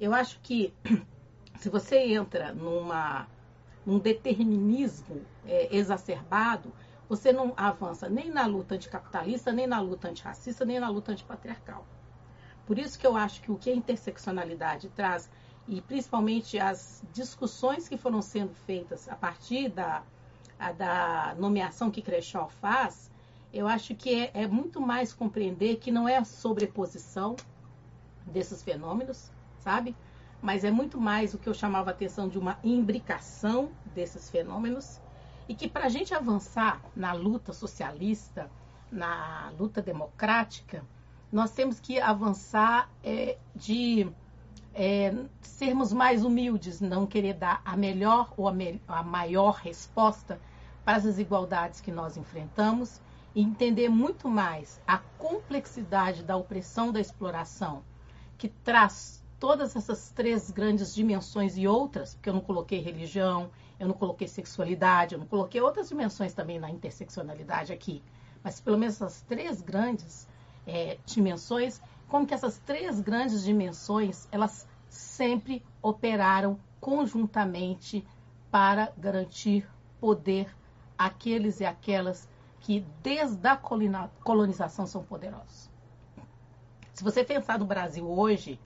Eu acho que se você entra numa, num determinismo é, exacerbado, você não avança nem na luta anticapitalista, nem na luta antirracista, nem na luta antipatriarcal. Por isso que eu acho que o que a interseccionalidade traz e principalmente as discussões que foram sendo feitas a partir da, a, da nomeação que Crenshaw faz, eu acho que é, é, muito mais compreender que não é a sobreposição desses fenômenos, sabe? Mas é muito mais o que eu chamava a atenção de uma imbricação desses fenômenos e que para a gente avançar na luta socialista, na luta democrática, nós temos que avançar é, de é, sermos mais humildes, não querer dar a melhor ou a, me a maior resposta para as desigualdades que nós enfrentamos e entender muito mais a complexidade da opressão da exploração, que traz todas essas três grandes dimensões e outras, porque eu não coloquei religião, eu não coloquei sexualidade, eu não coloquei outras dimensões também na interseccionalidade aqui, mas pelo menos essas três grandes é, dimensões como que essas três grandes dimensões, elas sempre operaram conjuntamente para garantir poder àqueles e aquelas que desde a colonização são poderosos. Se você pensar no Brasil hoje,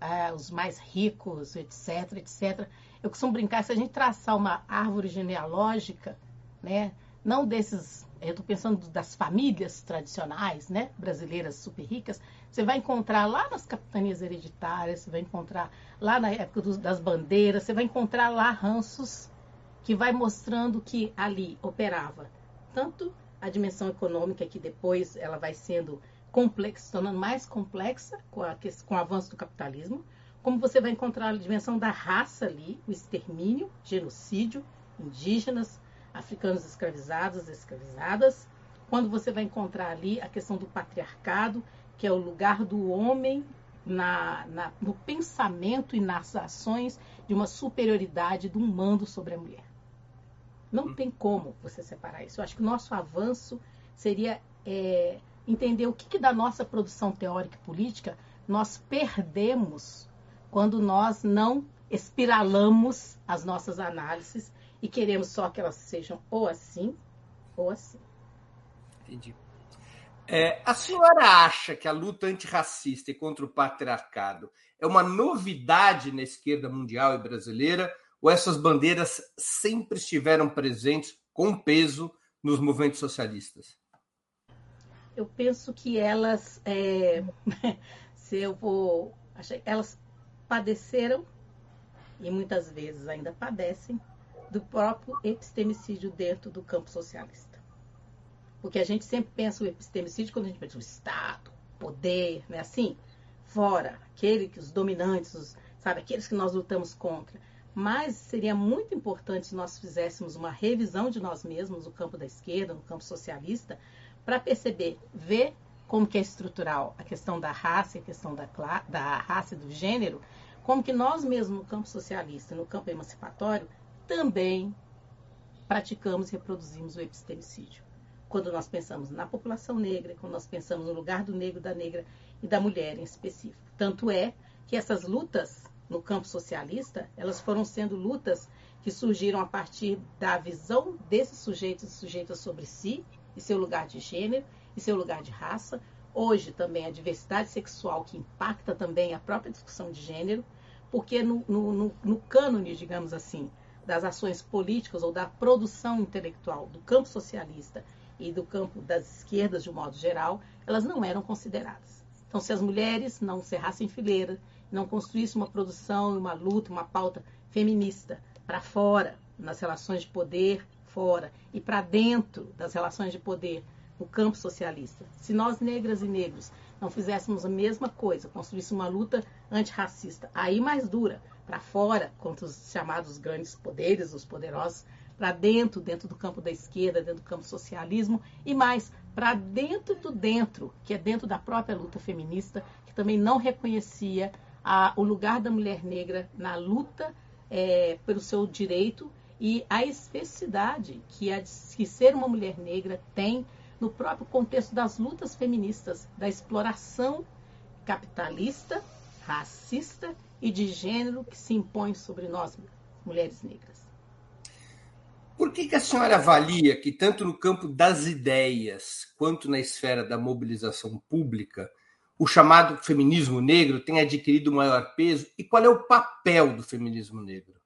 é, os mais ricos, etc, etc, eu costumo brincar, se a gente traçar uma árvore genealógica, né? Não desses, eu estou pensando das famílias tradicionais, né? Brasileiras super ricas. Você vai encontrar lá nas capitanias hereditárias, você vai encontrar lá na época dos, das bandeiras, você vai encontrar lá ranços que vai mostrando que ali operava tanto a dimensão econômica que depois ela vai sendo complexa, tornando mais complexa com, a, com o avanço do capitalismo, como você vai encontrar a dimensão da raça ali, o extermínio, genocídio, indígenas, africanos escravizados, escravizadas, quando você vai encontrar ali a questão do patriarcado, que é o lugar do homem na, na, no pensamento e nas ações de uma superioridade do mando sobre a mulher. Não tem como você separar isso. Eu acho que o nosso avanço seria é, entender o que, que da nossa produção teórica e política nós perdemos quando nós não espiralamos as nossas análises e queremos só que elas sejam ou assim ou assim. Entendi. É, a senhora acha que a luta antirracista e contra o patriarcado é uma novidade na esquerda mundial e brasileira ou essas bandeiras sempre estiveram presentes com peso nos movimentos socialistas? Eu penso que elas, é, se eu vou, elas padeceram e muitas vezes ainda padecem do próprio epistemicídio dentro do campo socialista. Porque a gente sempre pensa o epistemicídio quando a gente pensa o Estado, poder, né? Assim, fora, aquele que os dominantes, os, sabe, aqueles que nós lutamos contra. Mas seria muito importante se nós fizéssemos uma revisão de nós mesmos no campo da esquerda, no campo socialista, para perceber, ver como que é estrutural a questão da raça, a questão da, da raça e do gênero, como que nós mesmos no campo socialista, no campo emancipatório, também praticamos e reproduzimos o epistemicídio. Quando nós pensamos na população negra, quando nós pensamos no lugar do negro, da negra e da mulher em específico. Tanto é que essas lutas no campo socialista, elas foram sendo lutas que surgiram a partir da visão desses sujeitos e sujeitas sobre si e seu lugar de gênero e seu lugar de raça. Hoje também a diversidade sexual que impacta também a própria discussão de gênero, porque no, no, no, no cânone, digamos assim, das ações políticas ou da produção intelectual do campo socialista e do campo das esquerdas de um modo geral, elas não eram consideradas. Então, se as mulheres não cerrassem fileira, não construísse uma produção, uma luta, uma pauta feminista para fora, nas relações de poder fora e para dentro das relações de poder no campo socialista. Se nós negras e negros não fizéssemos a mesma coisa, construíssemos uma luta antirracista, aí mais dura, para fora, contra os chamados grandes poderes, os poderosos, para dentro, dentro do campo da esquerda, dentro do campo socialismo, e mais, para dentro do dentro, que é dentro da própria luta feminista, que também não reconhecia a, o lugar da mulher negra na luta é, pelo seu direito e a especificidade que, a, que ser uma mulher negra tem no próprio contexto das lutas feministas, da exploração capitalista, racista e de gênero que se impõe sobre nós, mulheres negras. Por que, que a senhora avalia que, tanto no campo das ideias quanto na esfera da mobilização pública, o chamado feminismo negro tem adquirido maior peso e qual é o papel do feminismo negro?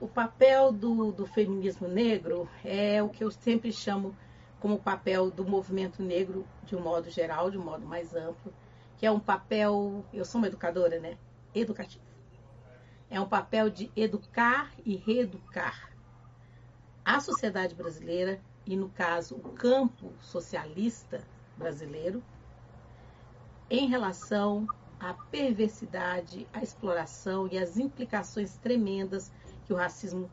O papel do, do feminismo negro é o que eu sempre chamo como o papel do movimento negro de um modo geral, de um modo mais amplo, que é um papel, eu sou uma educadora, né? Educativo. É um papel de educar e reeducar a sociedade brasileira e, no caso, o campo socialista brasileiro, em relação à perversidade, à exploração e às implicações tremendas que o racismo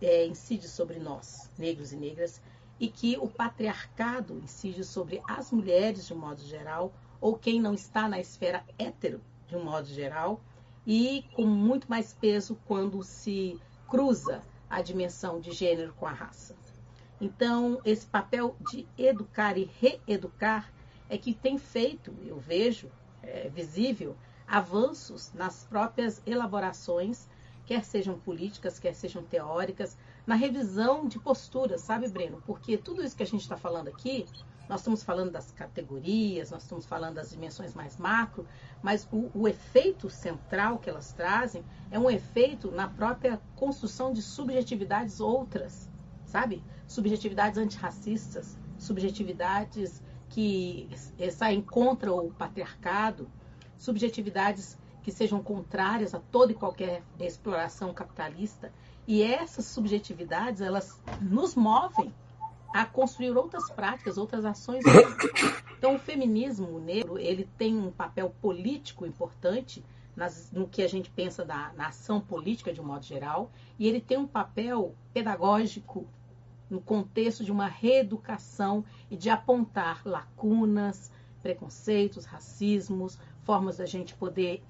é, incide sobre nós, negros e negras, e que o patriarcado incide sobre as mulheres de um modo geral, ou quem não está na esfera hétero de um modo geral, e com muito mais peso quando se cruza a dimensão de gênero com a raça. Então, esse papel de educar e reeducar é que tem feito, eu vejo, é, visível, avanços nas próprias elaborações, quer sejam políticas, quer sejam teóricas, na revisão de posturas, sabe, Breno? Porque tudo isso que a gente está falando aqui, nós estamos falando das categorias, nós estamos falando das dimensões mais macro, mas o, o efeito central que elas trazem é um efeito na própria construção de subjetividades outras, sabe? Subjetividades antirracistas, subjetividades que saem contra o patriarcado, subjetividades que sejam contrárias a toda e qualquer exploração capitalista. E essas subjetividades, elas nos movem a construir outras práticas, outras ações. Então, o feminismo negro, ele tem um papel político importante nas, no que a gente pensa da, na ação política de um modo geral, e ele tem um papel pedagógico no contexto de uma reeducação e de apontar lacunas, preconceitos, racismos, formas da gente poder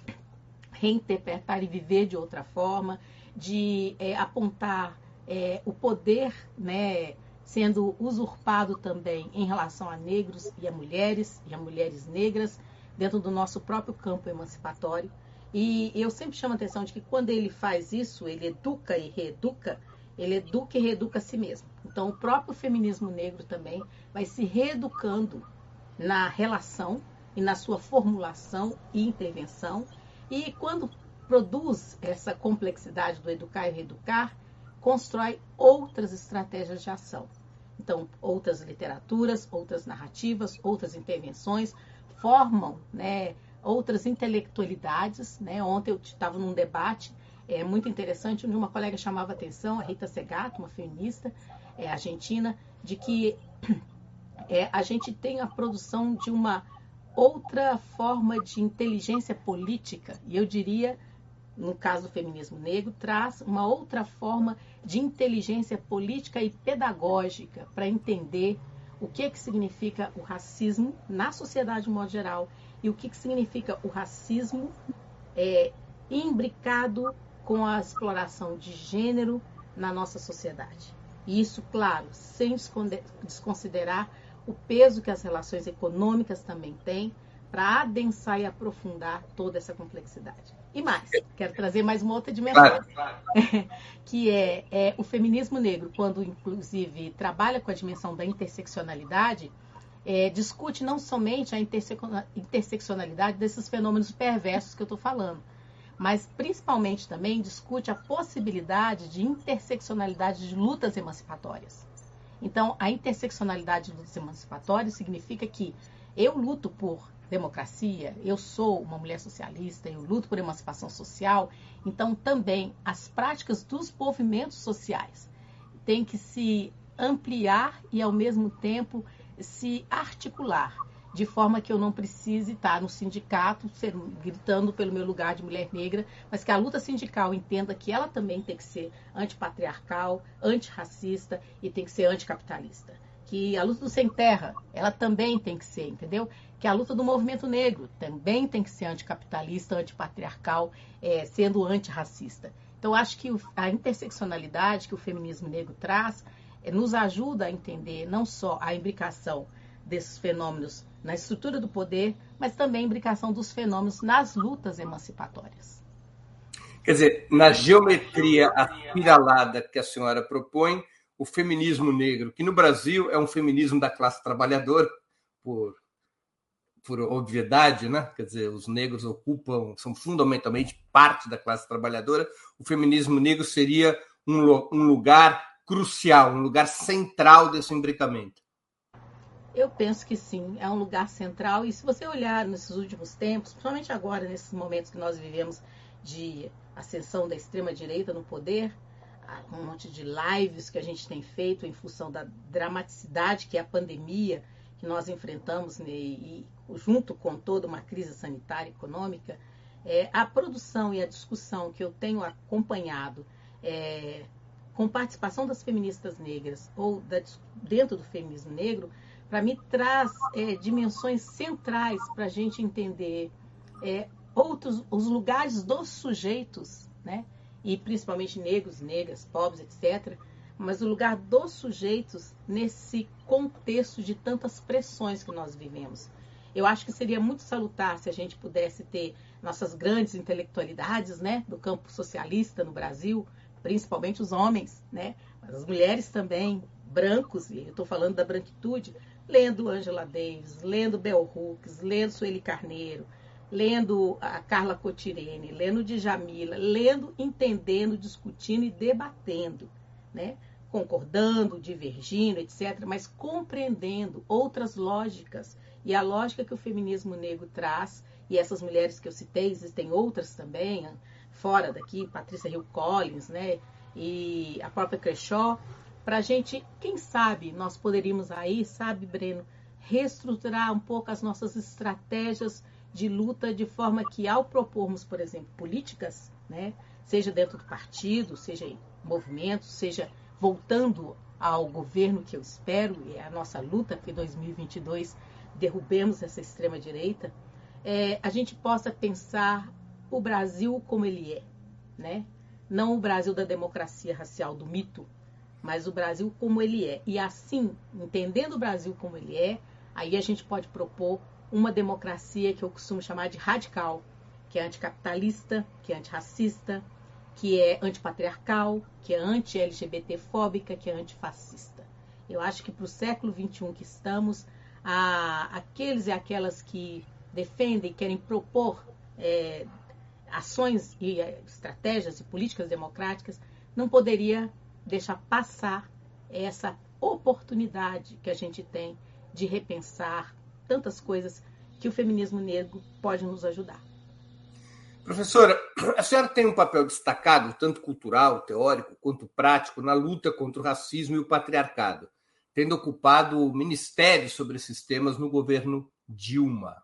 reinterpretar e viver de outra forma, de é, apontar é, o poder né, sendo usurpado também em relação a negros e a mulheres, e a mulheres negras, dentro do nosso próprio campo emancipatório. E eu sempre chamo a atenção de que quando ele faz isso, ele educa e reeduca, ele educa e reeduca a si mesmo. Então, o próprio feminismo negro também vai se reeducando na relação e na sua formulação e intervenção. E quando produz essa complexidade do educar e reeducar, constrói outras estratégias de ação. Então, outras literaturas, outras narrativas, outras intervenções formam né, outras intelectualidades. Né? Ontem eu estava num debate é, muito interessante, onde uma colega chamava atenção, a Rita Segato, uma feminista é, argentina, de que é, a gente tem a produção de uma outra forma de inteligência política, e eu diria, no caso do feminismo negro, traz uma outra forma de inteligência política e pedagógica para entender o que, que significa o racismo na sociedade de modo geral e o que, que significa o racismo é, imbricado com a exploração de gênero na nossa sociedade. Isso, claro, sem desconsiderar o peso que as relações econômicas também têm para adensar e aprofundar toda essa complexidade. E mais, quero trazer mais uma outra dimensão, claro, que é, é, o feminismo negro, quando inclusive trabalha com a dimensão da interseccionalidade, é, discute não somente a interseccionalidade desses fenômenos perversos que eu estou falando, mas principalmente também discute a possibilidade de interseccionalidade de lutas emancipatórias. Então, a interseccionalidade de lutas emancipatórias significa que eu luto por democracia, eu sou uma mulher socialista, eu luto por emancipação social, então também as práticas dos movimentos sociais têm que se ampliar e ao mesmo tempo se articular de forma que eu não precise estar no sindicato ser, gritando pelo meu lugar de mulher negra, mas que a luta sindical entenda que ela também tem que ser antipatriarcal, antirracista e tem que ser anticapitalista. Que a luta do sem terra, ela também tem que ser, entendeu? Que a luta do movimento negro também tem que ser anticapitalista, antipatriarcal, é, sendo antirracista. Então, acho que a interseccionalidade que o feminismo negro traz é, nos ajuda a entender não só a imbricação desses fenômenos na estrutura do poder, mas também a imbricação dos fenômenos nas lutas emancipatórias. Quer dizer, na geometria aspiralada que a senhora propõe, o feminismo negro, que no Brasil é um feminismo da classe trabalhadora, por, por obviedade, né? quer dizer, os negros ocupam, são fundamentalmente parte da classe trabalhadora, o feminismo negro seria um, um lugar crucial, um lugar central desse imbricamento. Eu penso que sim, é um lugar central. E se você olhar nesses últimos tempos, principalmente agora, nesses momentos que nós vivemos de ascensão da extrema-direita no poder, um monte de lives que a gente tem feito em função da dramaticidade que é a pandemia que nós enfrentamos né, e junto com toda uma crise sanitária e econômica, é, a produção e a discussão que eu tenho acompanhado é, com participação das feministas negras ou da, dentro do feminismo negro para mim traz é, dimensões centrais para a gente entender é, outros os lugares dos sujeitos, né? E principalmente negros, negras, pobres, etc. Mas o lugar dos sujeitos nesse contexto de tantas pressões que nós vivemos. Eu acho que seria muito salutar se a gente pudesse ter nossas grandes intelectualidades, né, do campo socialista no Brasil, principalmente os homens, né, as mulheres também, brancos, e eu estou falando da branquitude, lendo Angela Davis, lendo Bell Hooks, lendo Sueli Carneiro, lendo a Carla Cotirene, lendo Djamila, lendo, entendendo, discutindo e debatendo, né? concordando, divergindo, etc., mas compreendendo outras lógicas. E a lógica que o feminismo negro traz, e essas mulheres que eu citei, existem outras também, fora daqui, Patrícia Hill Collins, né? E a própria Kershaw, para a gente, quem sabe, nós poderíamos aí, sabe, Breno, reestruturar um pouco as nossas estratégias de luta de forma que, ao propormos, por exemplo, políticas, né, seja dentro do partido, seja em movimentos, seja voltando ao governo que eu espero, e é a nossa luta que 2022 derrubemos essa extrema direita, é, a gente possa pensar o Brasil como ele é, né? Não o Brasil da democracia racial, do mito, mas o Brasil como ele é. E assim, entendendo o Brasil como ele é, aí a gente pode propor uma democracia que eu costumo chamar de radical, que é anticapitalista, que é antirracista, que é antipatriarcal, que é anti-LGBT-fóbica, que é antifascista. Eu acho que para o século XXI que estamos, a, aqueles e aquelas que defendem, querem propor é, ações e é, estratégias e políticas democráticas, não poderia deixar passar essa oportunidade que a gente tem de repensar tantas coisas que o feminismo negro pode nos ajudar. Professora, a senhora tem um papel destacado, tanto cultural, teórico, quanto prático, na luta contra o racismo e o patriarcado, tendo ocupado ministérios sobre esses temas no governo Dilma.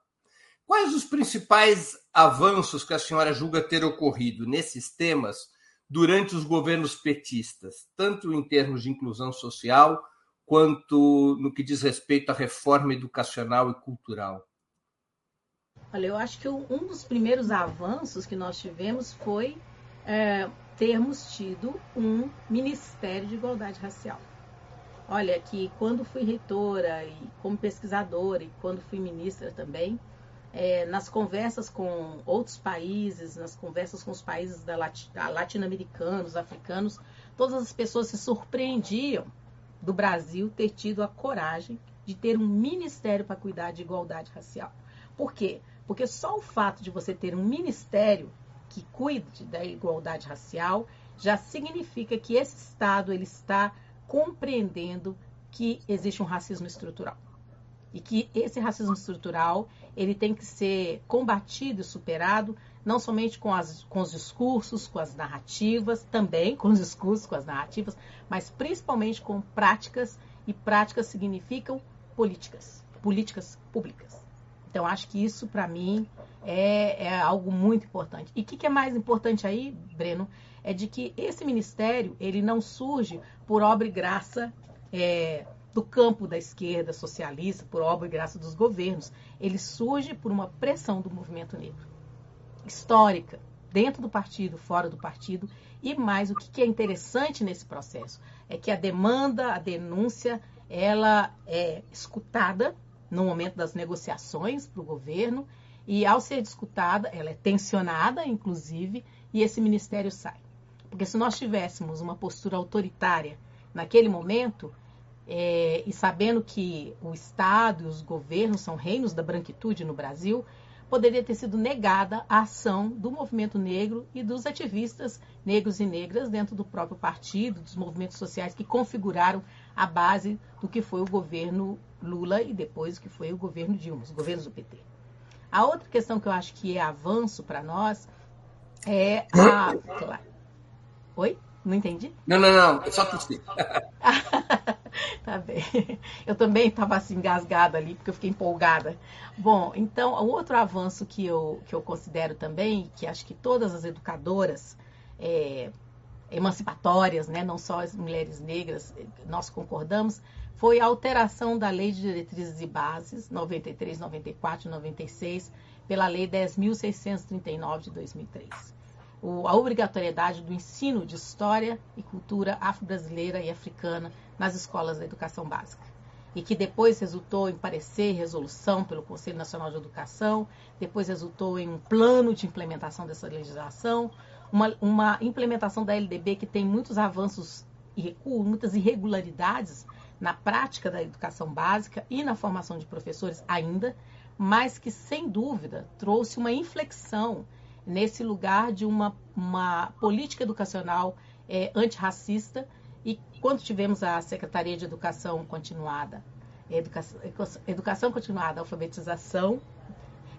Quais os principais avanços que a senhora julga ter ocorrido nesses temas durante os governos petistas, tanto em termos de inclusão social quanto no que diz respeito à reforma educacional e cultural? Olha, eu acho que um dos primeiros avanços que nós tivemos foi é, termos tido um Ministério de Igualdade Racial. Olha, que quando fui reitora e como pesquisadora e quando fui ministra também, é, nas conversas com outros países, nas conversas com os países latino-americanos, africanos, todas as pessoas se surpreendiam do Brasil ter tido a coragem de ter um ministério para cuidar de igualdade racial. Por quê? Porque só o fato de você ter um ministério que cuide da igualdade racial já significa que esse Estado ele está compreendendo que existe um racismo estrutural e que esse racismo estrutural ele tem que ser combatido e superado não somente com, as, com os discursos, com as narrativas, também com os discursos, com as narrativas, mas principalmente com práticas, e práticas significam políticas, políticas públicas. Então, acho que isso, para mim, é, é, algo muito importante. E o que, que, é mais importante aí, Breno, é de que esse ministério, ele não surge por obra e graça é, do campo da esquerda socialista, por obra e graça dos governos. Ele surge por uma pressão do movimento negro histórica, dentro do partido, fora do partido, e mais o que é interessante nesse processo é que a demanda, a denúncia, ela é escutada no momento das negociações para o governo e ao ser discutada, ela é tensionada, inclusive, e esse ministério sai. Porque se nós tivéssemos uma postura autoritária naquele momento, é, e sabendo que o Estado e os governos são reinos da branquitude no Brasil, poderia ter sido negada a ação do movimento negro e dos ativistas negros e negras dentro do próprio partido, dos movimentos sociais que configuraram a base do que foi o governo Lula e depois o que foi o governo Dilma, os governos do PT. A outra questão que eu acho que é avanço para nós é a. Oi? Não entendi? Não, não, não, é só tossir. tá bem. Eu também estava assim engasgada ali, porque eu fiquei empolgada. Bom, então, o outro avanço que eu, que eu considero também, que acho que todas as educadoras é, emancipatórias, né, não só as mulheres negras, nós concordamos, foi a alteração da Lei de Diretrizes e Bases 93, 94 e 96 pela Lei 10.639 de 2003 o, a obrigatoriedade do ensino de história e cultura afro-brasileira e africana nas escolas da educação básica. E que depois resultou em parecer resolução pelo Conselho Nacional de Educação, depois resultou em um plano de implementação dessa legislação, uma, uma implementação da LDB que tem muitos avanços e recuos, muitas irregularidades na prática da educação básica e na formação de professores ainda, mas que sem dúvida trouxe uma inflexão nesse lugar de uma, uma política educacional é, antirracista E quando tivemos a Secretaria de Educação Continuada, Educação, educação Continuada, Alfabetização,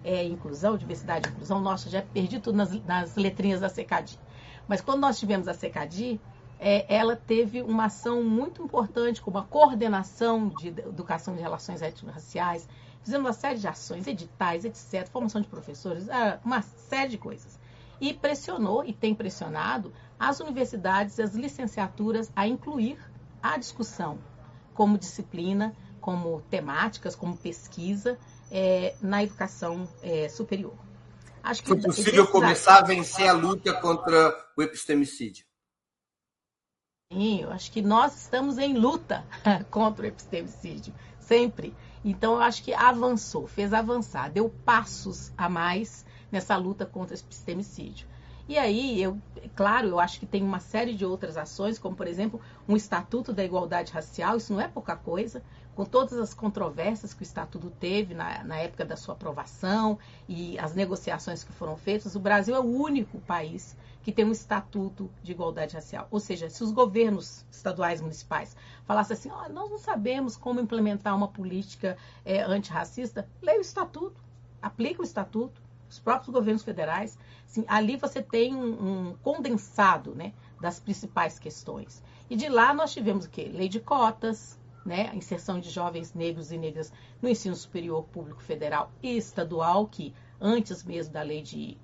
é, Inclusão, Diversidade e Inclusão, nossa, já perdi tudo nas, nas letrinhas da SECADI. Mas quando nós tivemos a SECADI, é, ela teve uma ação muito importante, como a coordenação de educação de relações étnico-raciais, fizemos uma série de ações, editais, etc., formação de professores, ah, uma série de coisas. E pressionou, e tem pressionado, as universidades e as licenciaturas a incluir a discussão como disciplina, como temáticas, como pesquisa é, na educação é, superior. Acho que Foi possível começar a vencer a luta contra o epistemicídio. Sim, eu acho que nós estamos em luta contra o epistemicídio, sempre. Então, eu acho que avançou, fez avançar, deu passos a mais nessa luta contra o epistemicídio. E aí, eu, claro, eu acho que tem uma série de outras ações, como, por exemplo, um Estatuto da Igualdade Racial, isso não é pouca coisa, com todas as controvérsias que o Estatuto teve na, na época da sua aprovação e as negociações que foram feitas, o Brasil é o único país que tem um estatuto de igualdade racial. Ou seja, se os governos estaduais e municipais falassem assim, oh, nós não sabemos como implementar uma política é, antirracista, leia o estatuto, aplica o estatuto, os próprios governos federais. Assim, ali você tem um, um condensado né, das principais questões. E de lá nós tivemos o quê? Lei de cotas, né, a inserção de jovens negros e negras no ensino superior público federal e estadual, que antes mesmo da lei de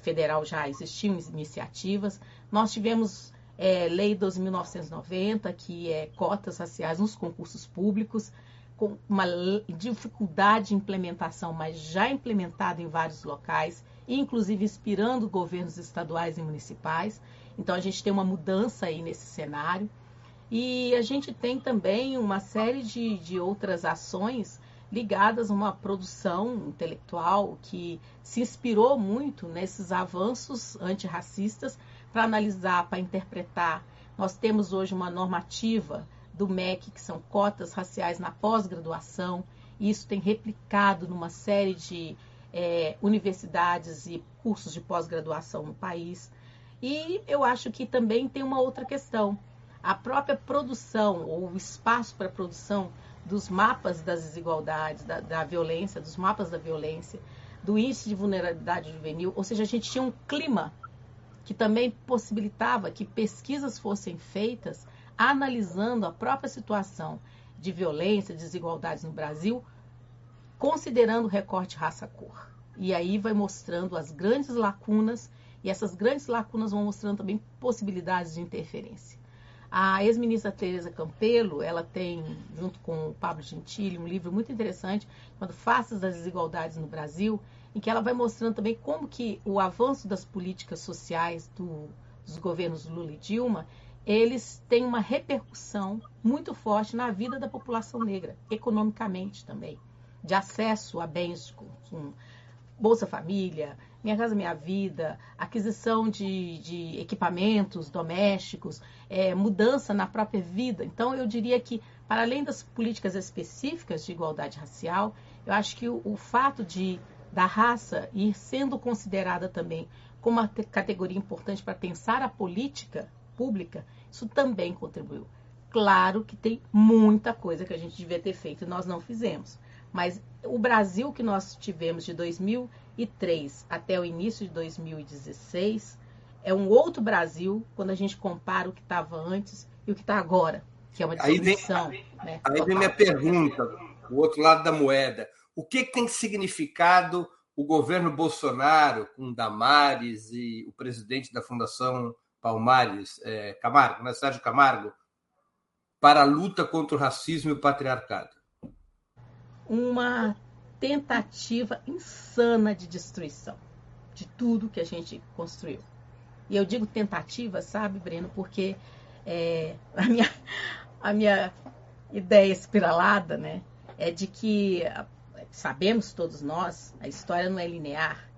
federal já existiam iniciativas. Nós tivemos é, Lei 12.990, que é cotas raciais nos concursos públicos, com uma dificuldade de implementação, mas já implementada em vários locais, inclusive inspirando governos estaduais e municipais. Então a gente tem uma mudança aí nesse cenário. E a gente tem também uma série de, de outras ações ligadas a uma produção intelectual que se inspirou muito nesses avanços antirracistas para analisar, para interpretar. Nós temos hoje uma normativa do MEC, que são cotas raciais na pós-graduação, e isso tem replicado numa série de é, universidades e cursos de pós-graduação no país. E eu acho que também tem uma outra questão. A própria produção, ou o espaço para produção dos mapas das desigualdades, da, da violência, dos mapas da violência, do índice de vulnerabilidade juvenil, ou seja, a gente tinha um clima que também possibilitava que pesquisas fossem feitas analisando a própria situação de violência, desigualdades no Brasil, considerando o recorte raça-cor. E aí vai mostrando as grandes lacunas, e essas grandes lacunas vão mostrando também possibilidades de interferência. A ex-ministra Tereza Campelo, ela tem, junto com o Pablo Gentili, um livro muito interessante, chamado Faces das Desigualdades no Brasil, em que ela vai mostrando também como que o avanço das políticas sociais do, dos governos Lula e Dilma, eles têm uma repercussão muito forte na vida da população negra, economicamente também, de acesso a bens com Bolsa Família, minha Casa Minha Vida, aquisição de, de equipamentos domésticos, é, mudança na própria vida. Então, eu diria que, para além das políticas específicas de igualdade racial, eu acho que o, o fato de da raça ir sendo considerada também como uma categoria importante para pensar a política pública, isso também contribuiu. Claro que tem muita coisa que a gente devia ter feito e nós não fizemos. Mas o Brasil que nós tivemos de 2000 2003 até o início de 2016 é um outro Brasil quando a gente compara o que estava antes e o que está agora, que é uma dissolução. Aí vem, né, aí vem minha pergunta, o outro lado da moeda. O que, que tem significado o governo Bolsonaro, com Damares e o presidente da Fundação Palmares, é, Camargo, né, Sérgio Camargo, para a luta contra o racismo e o patriarcado? Uma tentativa insana de destruição de tudo que a gente construiu. E eu digo tentativa, sabe, Breno, porque é, a, minha, a minha ideia espiralada né, é de que sabemos todos nós, a história não é linear,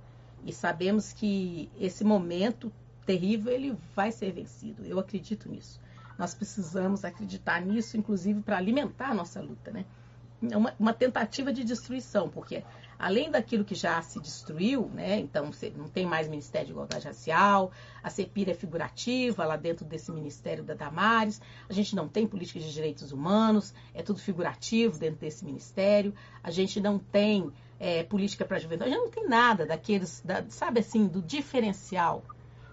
e sabemos que esse momento terrível ele vai ser vencido. Eu acredito nisso. Nós precisamos acreditar nisso, inclusive para alimentar a nossa luta, né? É uma, uma tentativa de destruição, porque além daquilo que já se destruiu, né? Então não tem mais Ministério de Igualdade Racial, a CEPIR é figurativa lá dentro desse Ministério da Damares, a gente não tem política de direitos humanos, é tudo figurativo dentro desse ministério, a gente não tem é, política para a juventude, a gente não tem nada daqueles, da, sabe assim, do diferencial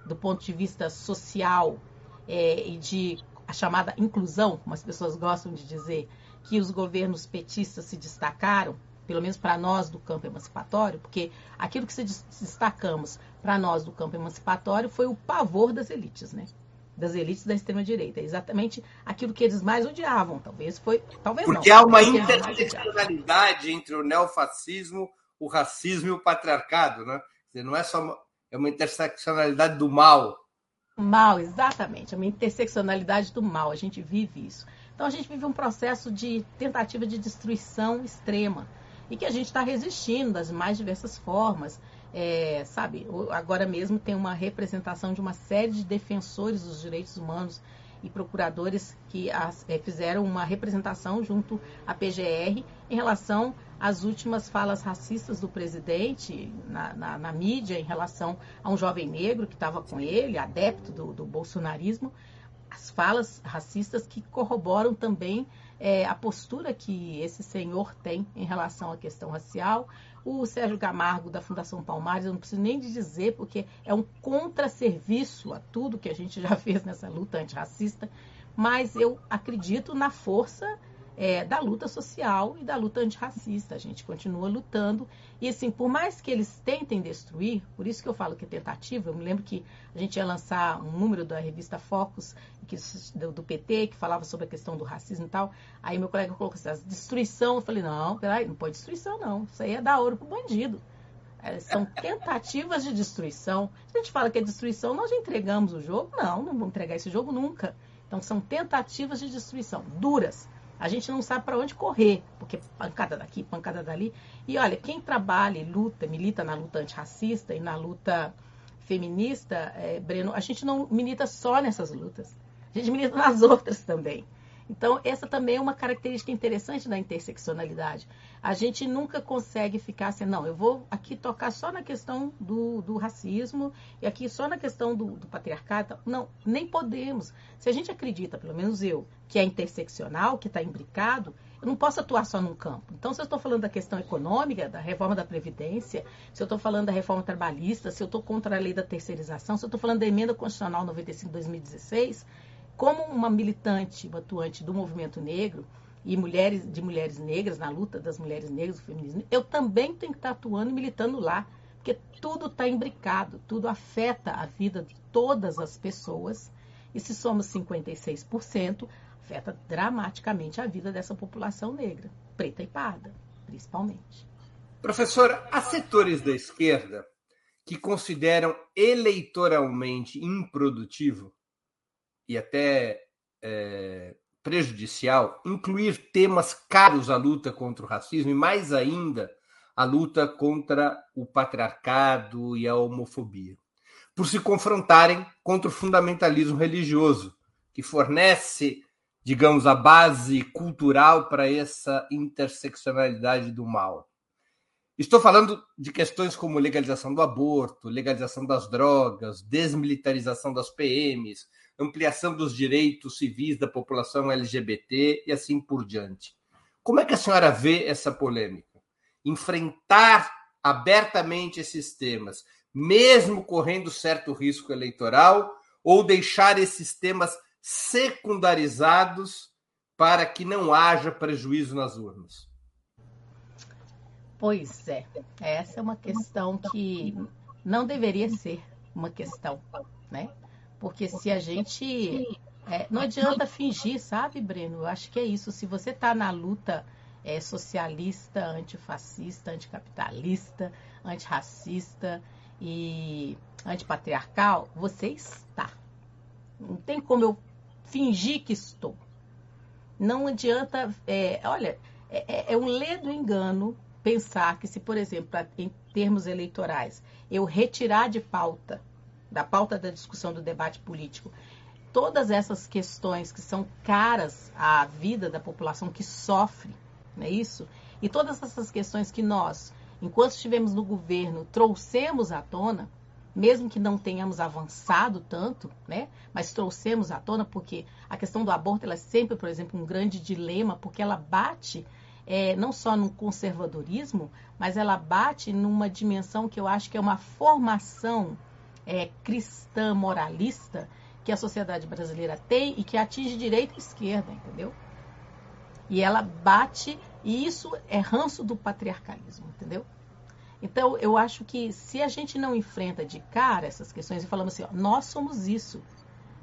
do ponto de vista social é, e de a chamada inclusão, como as pessoas gostam de dizer, que os governos petistas se destacaram, pelo menos para nós do campo emancipatório, porque aquilo que se destacamos para nós do campo emancipatório foi o pavor das elites, né? Das elites da extrema direita, exatamente aquilo que eles mais odiavam, talvez foi, talvez porque não. há uma interseccionalidade entre o neofascismo, o racismo e o patriarcado, né? Não é só é uma interseccionalidade do mal. Mal, exatamente, é uma interseccionalidade do mal. A gente vive isso. Então a gente vive um processo de tentativa de destruição extrema e que a gente está resistindo das mais diversas formas. É, sabe, agora mesmo tem uma representação de uma série de defensores dos direitos humanos e procuradores que as, é, fizeram uma representação junto à PGR em relação às últimas falas racistas do presidente na, na, na mídia em relação a um jovem negro que estava com ele, adepto do, do bolsonarismo as falas racistas que corroboram também é, a postura que esse senhor tem em relação à questão racial. O Sérgio Camargo, da Fundação Palmares, eu não preciso nem de dizer, porque é um contrasserviço a tudo que a gente já fez nessa luta antirracista, mas eu acredito na força é, da luta social e da luta antirracista. A gente continua lutando. E assim, por mais que eles tentem destruir, por isso que eu falo que é tentativa, eu me lembro que a gente ia lançar um número da revista Focus, que, do, do PT, que falava sobre a questão do racismo e tal. Aí meu colega colocou assim, destruição. Eu falei, não, peraí, não pode destruição, não. Isso aí é dar ouro pro bandido. É, são tentativas de destruição. Se a gente fala que é destruição, nós já entregamos o jogo? Não, não vamos entregar esse jogo nunca. Então são tentativas de destruição, duras a gente não sabe para onde correr, porque pancada daqui, pancada dali. E olha, quem trabalha e luta, milita na luta antirracista e na luta feminista, é, Breno, a gente não milita só nessas lutas. A gente milita nas outras também. Então, essa também é uma característica interessante da interseccionalidade. A gente nunca consegue ficar assim, não, eu vou aqui tocar só na questão do, do racismo e aqui só na questão do, do patriarcado. Não, nem podemos. Se a gente acredita, pelo menos eu, que é interseccional, que está imbricado, eu não posso atuar só num campo. Então, se eu estou falando da questão econômica, da reforma da Previdência, se eu estou falando da reforma trabalhista, se eu estou contra a lei da terceirização, se eu estou falando da emenda constitucional 95-2016, como uma militante, uma atuante do movimento negro e mulheres de mulheres negras, na luta das mulheres negras, do feminismo, eu também tenho que estar atuando e militando lá, porque tudo está imbricado, tudo afeta a vida de todas as pessoas, e se somos 56%, afeta dramaticamente a vida dessa população negra, preta e parda, principalmente. Professora, há setores da esquerda que consideram eleitoralmente improdutivo e até é, prejudicial incluir temas caros à luta contra o racismo e, mais ainda, a luta contra o patriarcado e a homofobia, por se confrontarem contra o fundamentalismo religioso, que fornece, digamos, a base cultural para essa interseccionalidade do mal. Estou falando de questões como legalização do aborto, legalização das drogas, desmilitarização das PMs, ampliação dos direitos civis da população LGBT e assim por diante. Como é que a senhora vê essa polêmica? Enfrentar abertamente esses temas, mesmo correndo certo risco eleitoral, ou deixar esses temas secundarizados para que não haja prejuízo nas urnas? Pois é, essa é uma questão que não deveria ser uma questão, né? Porque se a gente. É, não adianta fingir, sabe, Breno? Eu acho que é isso. Se você está na luta é, socialista, antifascista, anticapitalista, antirracista e antipatriarcal, você está. Não tem como eu fingir que estou. Não adianta. É, olha, é, é, é um ledo engano pensar que se, por exemplo, em termos eleitorais, eu retirar de pauta da pauta da discussão do debate político, todas essas questões que são caras à vida da população que sofre, não é isso? E todas essas questões que nós, enquanto estivemos no governo, trouxemos à tona, mesmo que não tenhamos avançado tanto, né? Mas trouxemos à tona porque a questão do aborto ela é sempre, por exemplo, um grande dilema, porque ela bate é, não só no conservadorismo, mas ela bate numa dimensão que eu acho que é uma formação é, cristã moralista que a sociedade brasileira tem e que atinge direita e esquerda, entendeu? E ela bate, e isso é ranço do patriarcalismo, entendeu? Então, eu acho que se a gente não enfrenta de cara essas questões e falamos assim, ó, nós somos isso,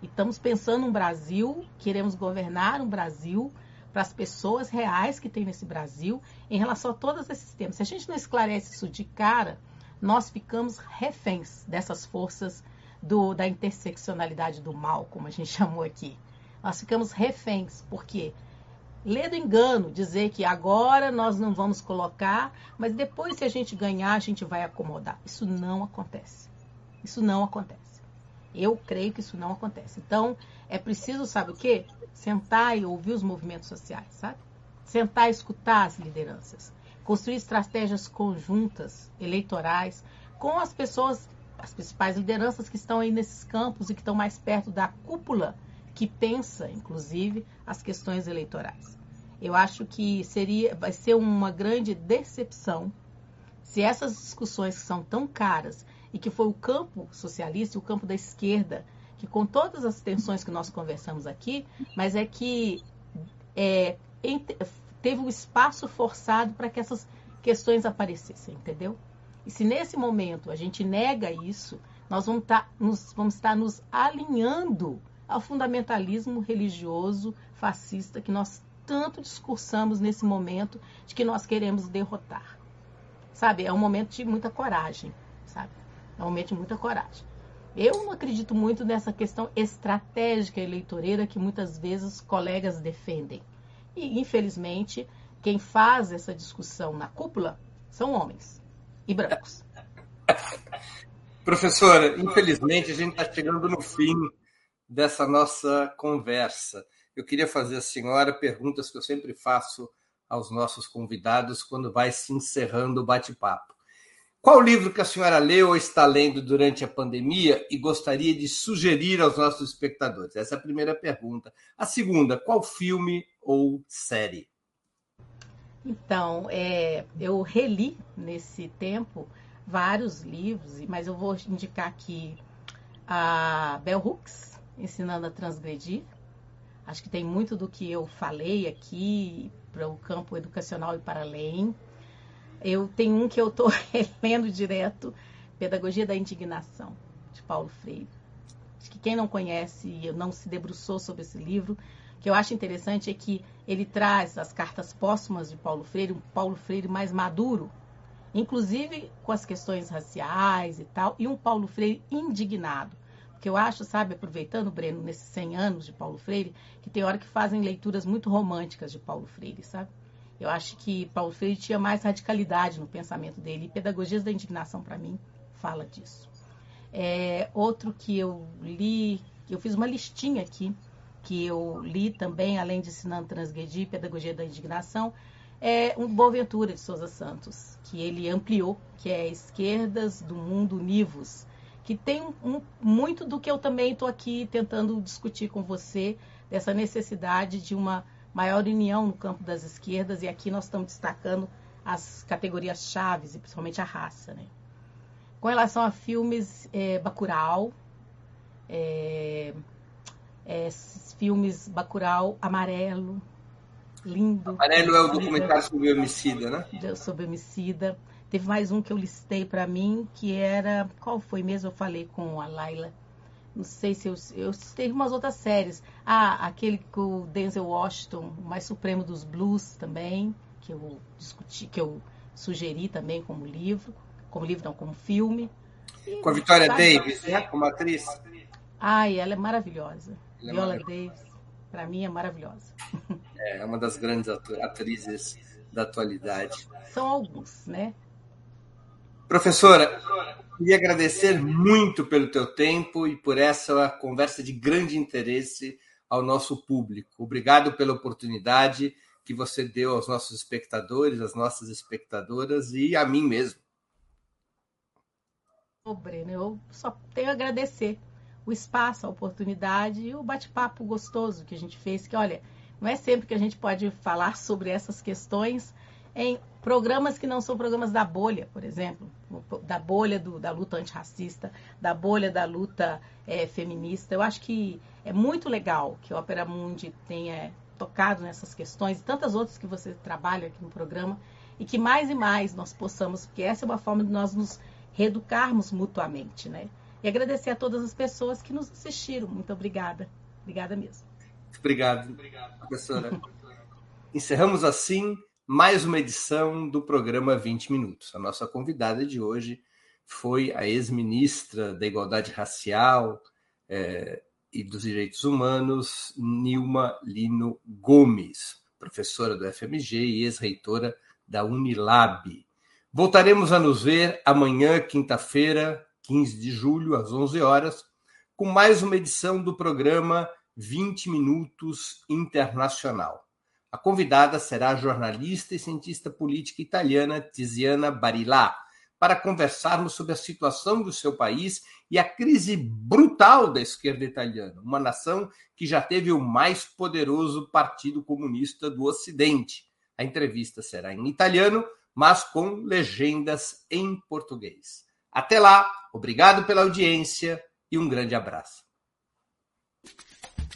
e estamos pensando um Brasil, queremos governar um Brasil para as pessoas reais que tem nesse Brasil em relação a todos esses temas. Se a gente não esclarece isso de cara, nós ficamos reféns dessas forças do, da interseccionalidade do mal, como a gente chamou aqui. Nós ficamos reféns, porque lê do engano dizer que agora nós não vamos colocar, mas depois, se a gente ganhar, a gente vai acomodar. Isso não acontece. Isso não acontece. Eu creio que isso não acontece. Então, é preciso, sabe o quê? Sentar e ouvir os movimentos sociais, sabe? Sentar e escutar as lideranças. Construir estratégias conjuntas, eleitorais, com as pessoas, as principais lideranças que estão aí nesses campos e que estão mais perto da cúpula que pensa, inclusive, as questões eleitorais. Eu acho que seria, vai ser uma grande decepção se essas discussões que são tão caras e que foi o campo socialista, o campo da esquerda, que com todas as tensões que nós conversamos aqui, mas é que é, teve um espaço forçado para que essas questões aparecessem, entendeu? E se nesse momento a gente nega isso, nós vamos, tá, nos, vamos estar nos alinhando ao fundamentalismo religioso fascista que nós tanto discursamos nesse momento de que nós queremos derrotar. Sabe, é um momento de muita coragem, sabe? É um momento de muita coragem. Eu não acredito muito nessa questão estratégica eleitoreira que muitas vezes colegas defendem. E, infelizmente, quem faz essa discussão na cúpula são homens e brancos. Professora, infelizmente a gente está chegando no fim dessa nossa conversa. Eu queria fazer à senhora perguntas que eu sempre faço aos nossos convidados quando vai se encerrando o bate-papo. Qual livro que a senhora leu ou está lendo durante a pandemia e gostaria de sugerir aos nossos espectadores? Essa é a primeira pergunta. A segunda, qual filme ou série? Então, é, eu reli nesse tempo vários livros, mas eu vou indicar aqui a Bell Hooks, Ensinando a Transgredir. Acho que tem muito do que eu falei aqui para o campo educacional e para além. Eu tenho um que eu estou relendo direto, Pedagogia da Indignação, de Paulo Freire. Acho que quem não conhece e não se debruçou sobre esse livro, o que eu acho interessante é que ele traz as cartas póstumas de Paulo Freire, um Paulo Freire mais maduro, inclusive com as questões raciais e tal, e um Paulo Freire indignado. Porque eu acho, sabe, aproveitando, Breno, nesses 100 anos de Paulo Freire, que tem hora que fazem leituras muito românticas de Paulo Freire, sabe? Eu acho que Paulo Freire tinha mais radicalidade no pensamento dele. E Pedagogias da Indignação, para mim, fala disso. É, outro que eu li, eu fiz uma listinha aqui, que eu li também, além de Ensinando Transgredir, Pedagogia da Indignação, é um Boaventura de Souza Santos, que ele ampliou, que é Esquerdas do Mundo Univos, que tem um, muito do que eu também estou aqui tentando discutir com você, dessa necessidade de uma maior união no campo das esquerdas, e aqui nós estamos destacando as categorias chaves, e principalmente a raça. Né? Com relação a filmes, é, Bacurau, é, é, filmes Bacurau Amarelo, lindo. Amarelo é o documentário sobre homicida, né? Sobre homicida. Teve mais um que eu listei para mim, que era. Qual foi mesmo? Eu falei com a Laila não sei se eu, eu citei umas outras séries. Ah, aquele com o Denzel Washington, o mais supremo dos blues também, que eu discuti, que eu sugeri também como livro, como livro não, como filme. com a Vitória Davis, né? Como atriz. Ai, ela é maravilhosa. Ela é Viola Davis, para mim é maravilhosa. É, é uma das grandes atrizes da atualidade. São alguns, né? Professora, queria agradecer muito pelo teu tempo e por essa conversa de grande interesse ao nosso público. Obrigado pela oportunidade que você deu aos nossos espectadores, às nossas espectadoras e a mim mesmo. Ô, Breno, eu só tenho a agradecer o espaço, a oportunidade e o bate-papo gostoso que a gente fez, que olha, não é sempre que a gente pode falar sobre essas questões em programas que não são programas da bolha, por exemplo, da bolha do, da luta antirracista, da bolha da luta é, feminista. Eu acho que é muito legal que o Opera Mundi tenha tocado nessas questões e tantas outras que você trabalha aqui no programa e que mais e mais nós possamos, porque essa é uma forma de nós nos reeducarmos mutuamente, né? E agradecer a todas as pessoas que nos assistiram. Muito obrigada. Obrigada mesmo. Obrigado, Obrigado. professora. Encerramos assim mais uma edição do programa 20 Minutos. A nossa convidada de hoje foi a ex-ministra da Igualdade Racial é, e dos Direitos Humanos, Nilma Lino Gomes, professora do FMG e ex-reitora da Unilab. Voltaremos a nos ver amanhã, quinta-feira, 15 de julho, às 11 horas, com mais uma edição do programa 20 Minutos Internacional. A convidada será a jornalista e cientista política italiana Tiziana Barilà, para conversarmos sobre a situação do seu país e a crise brutal da esquerda italiana, uma nação que já teve o mais poderoso partido comunista do Ocidente. A entrevista será em italiano, mas com legendas em português. Até lá, obrigado pela audiência e um grande abraço.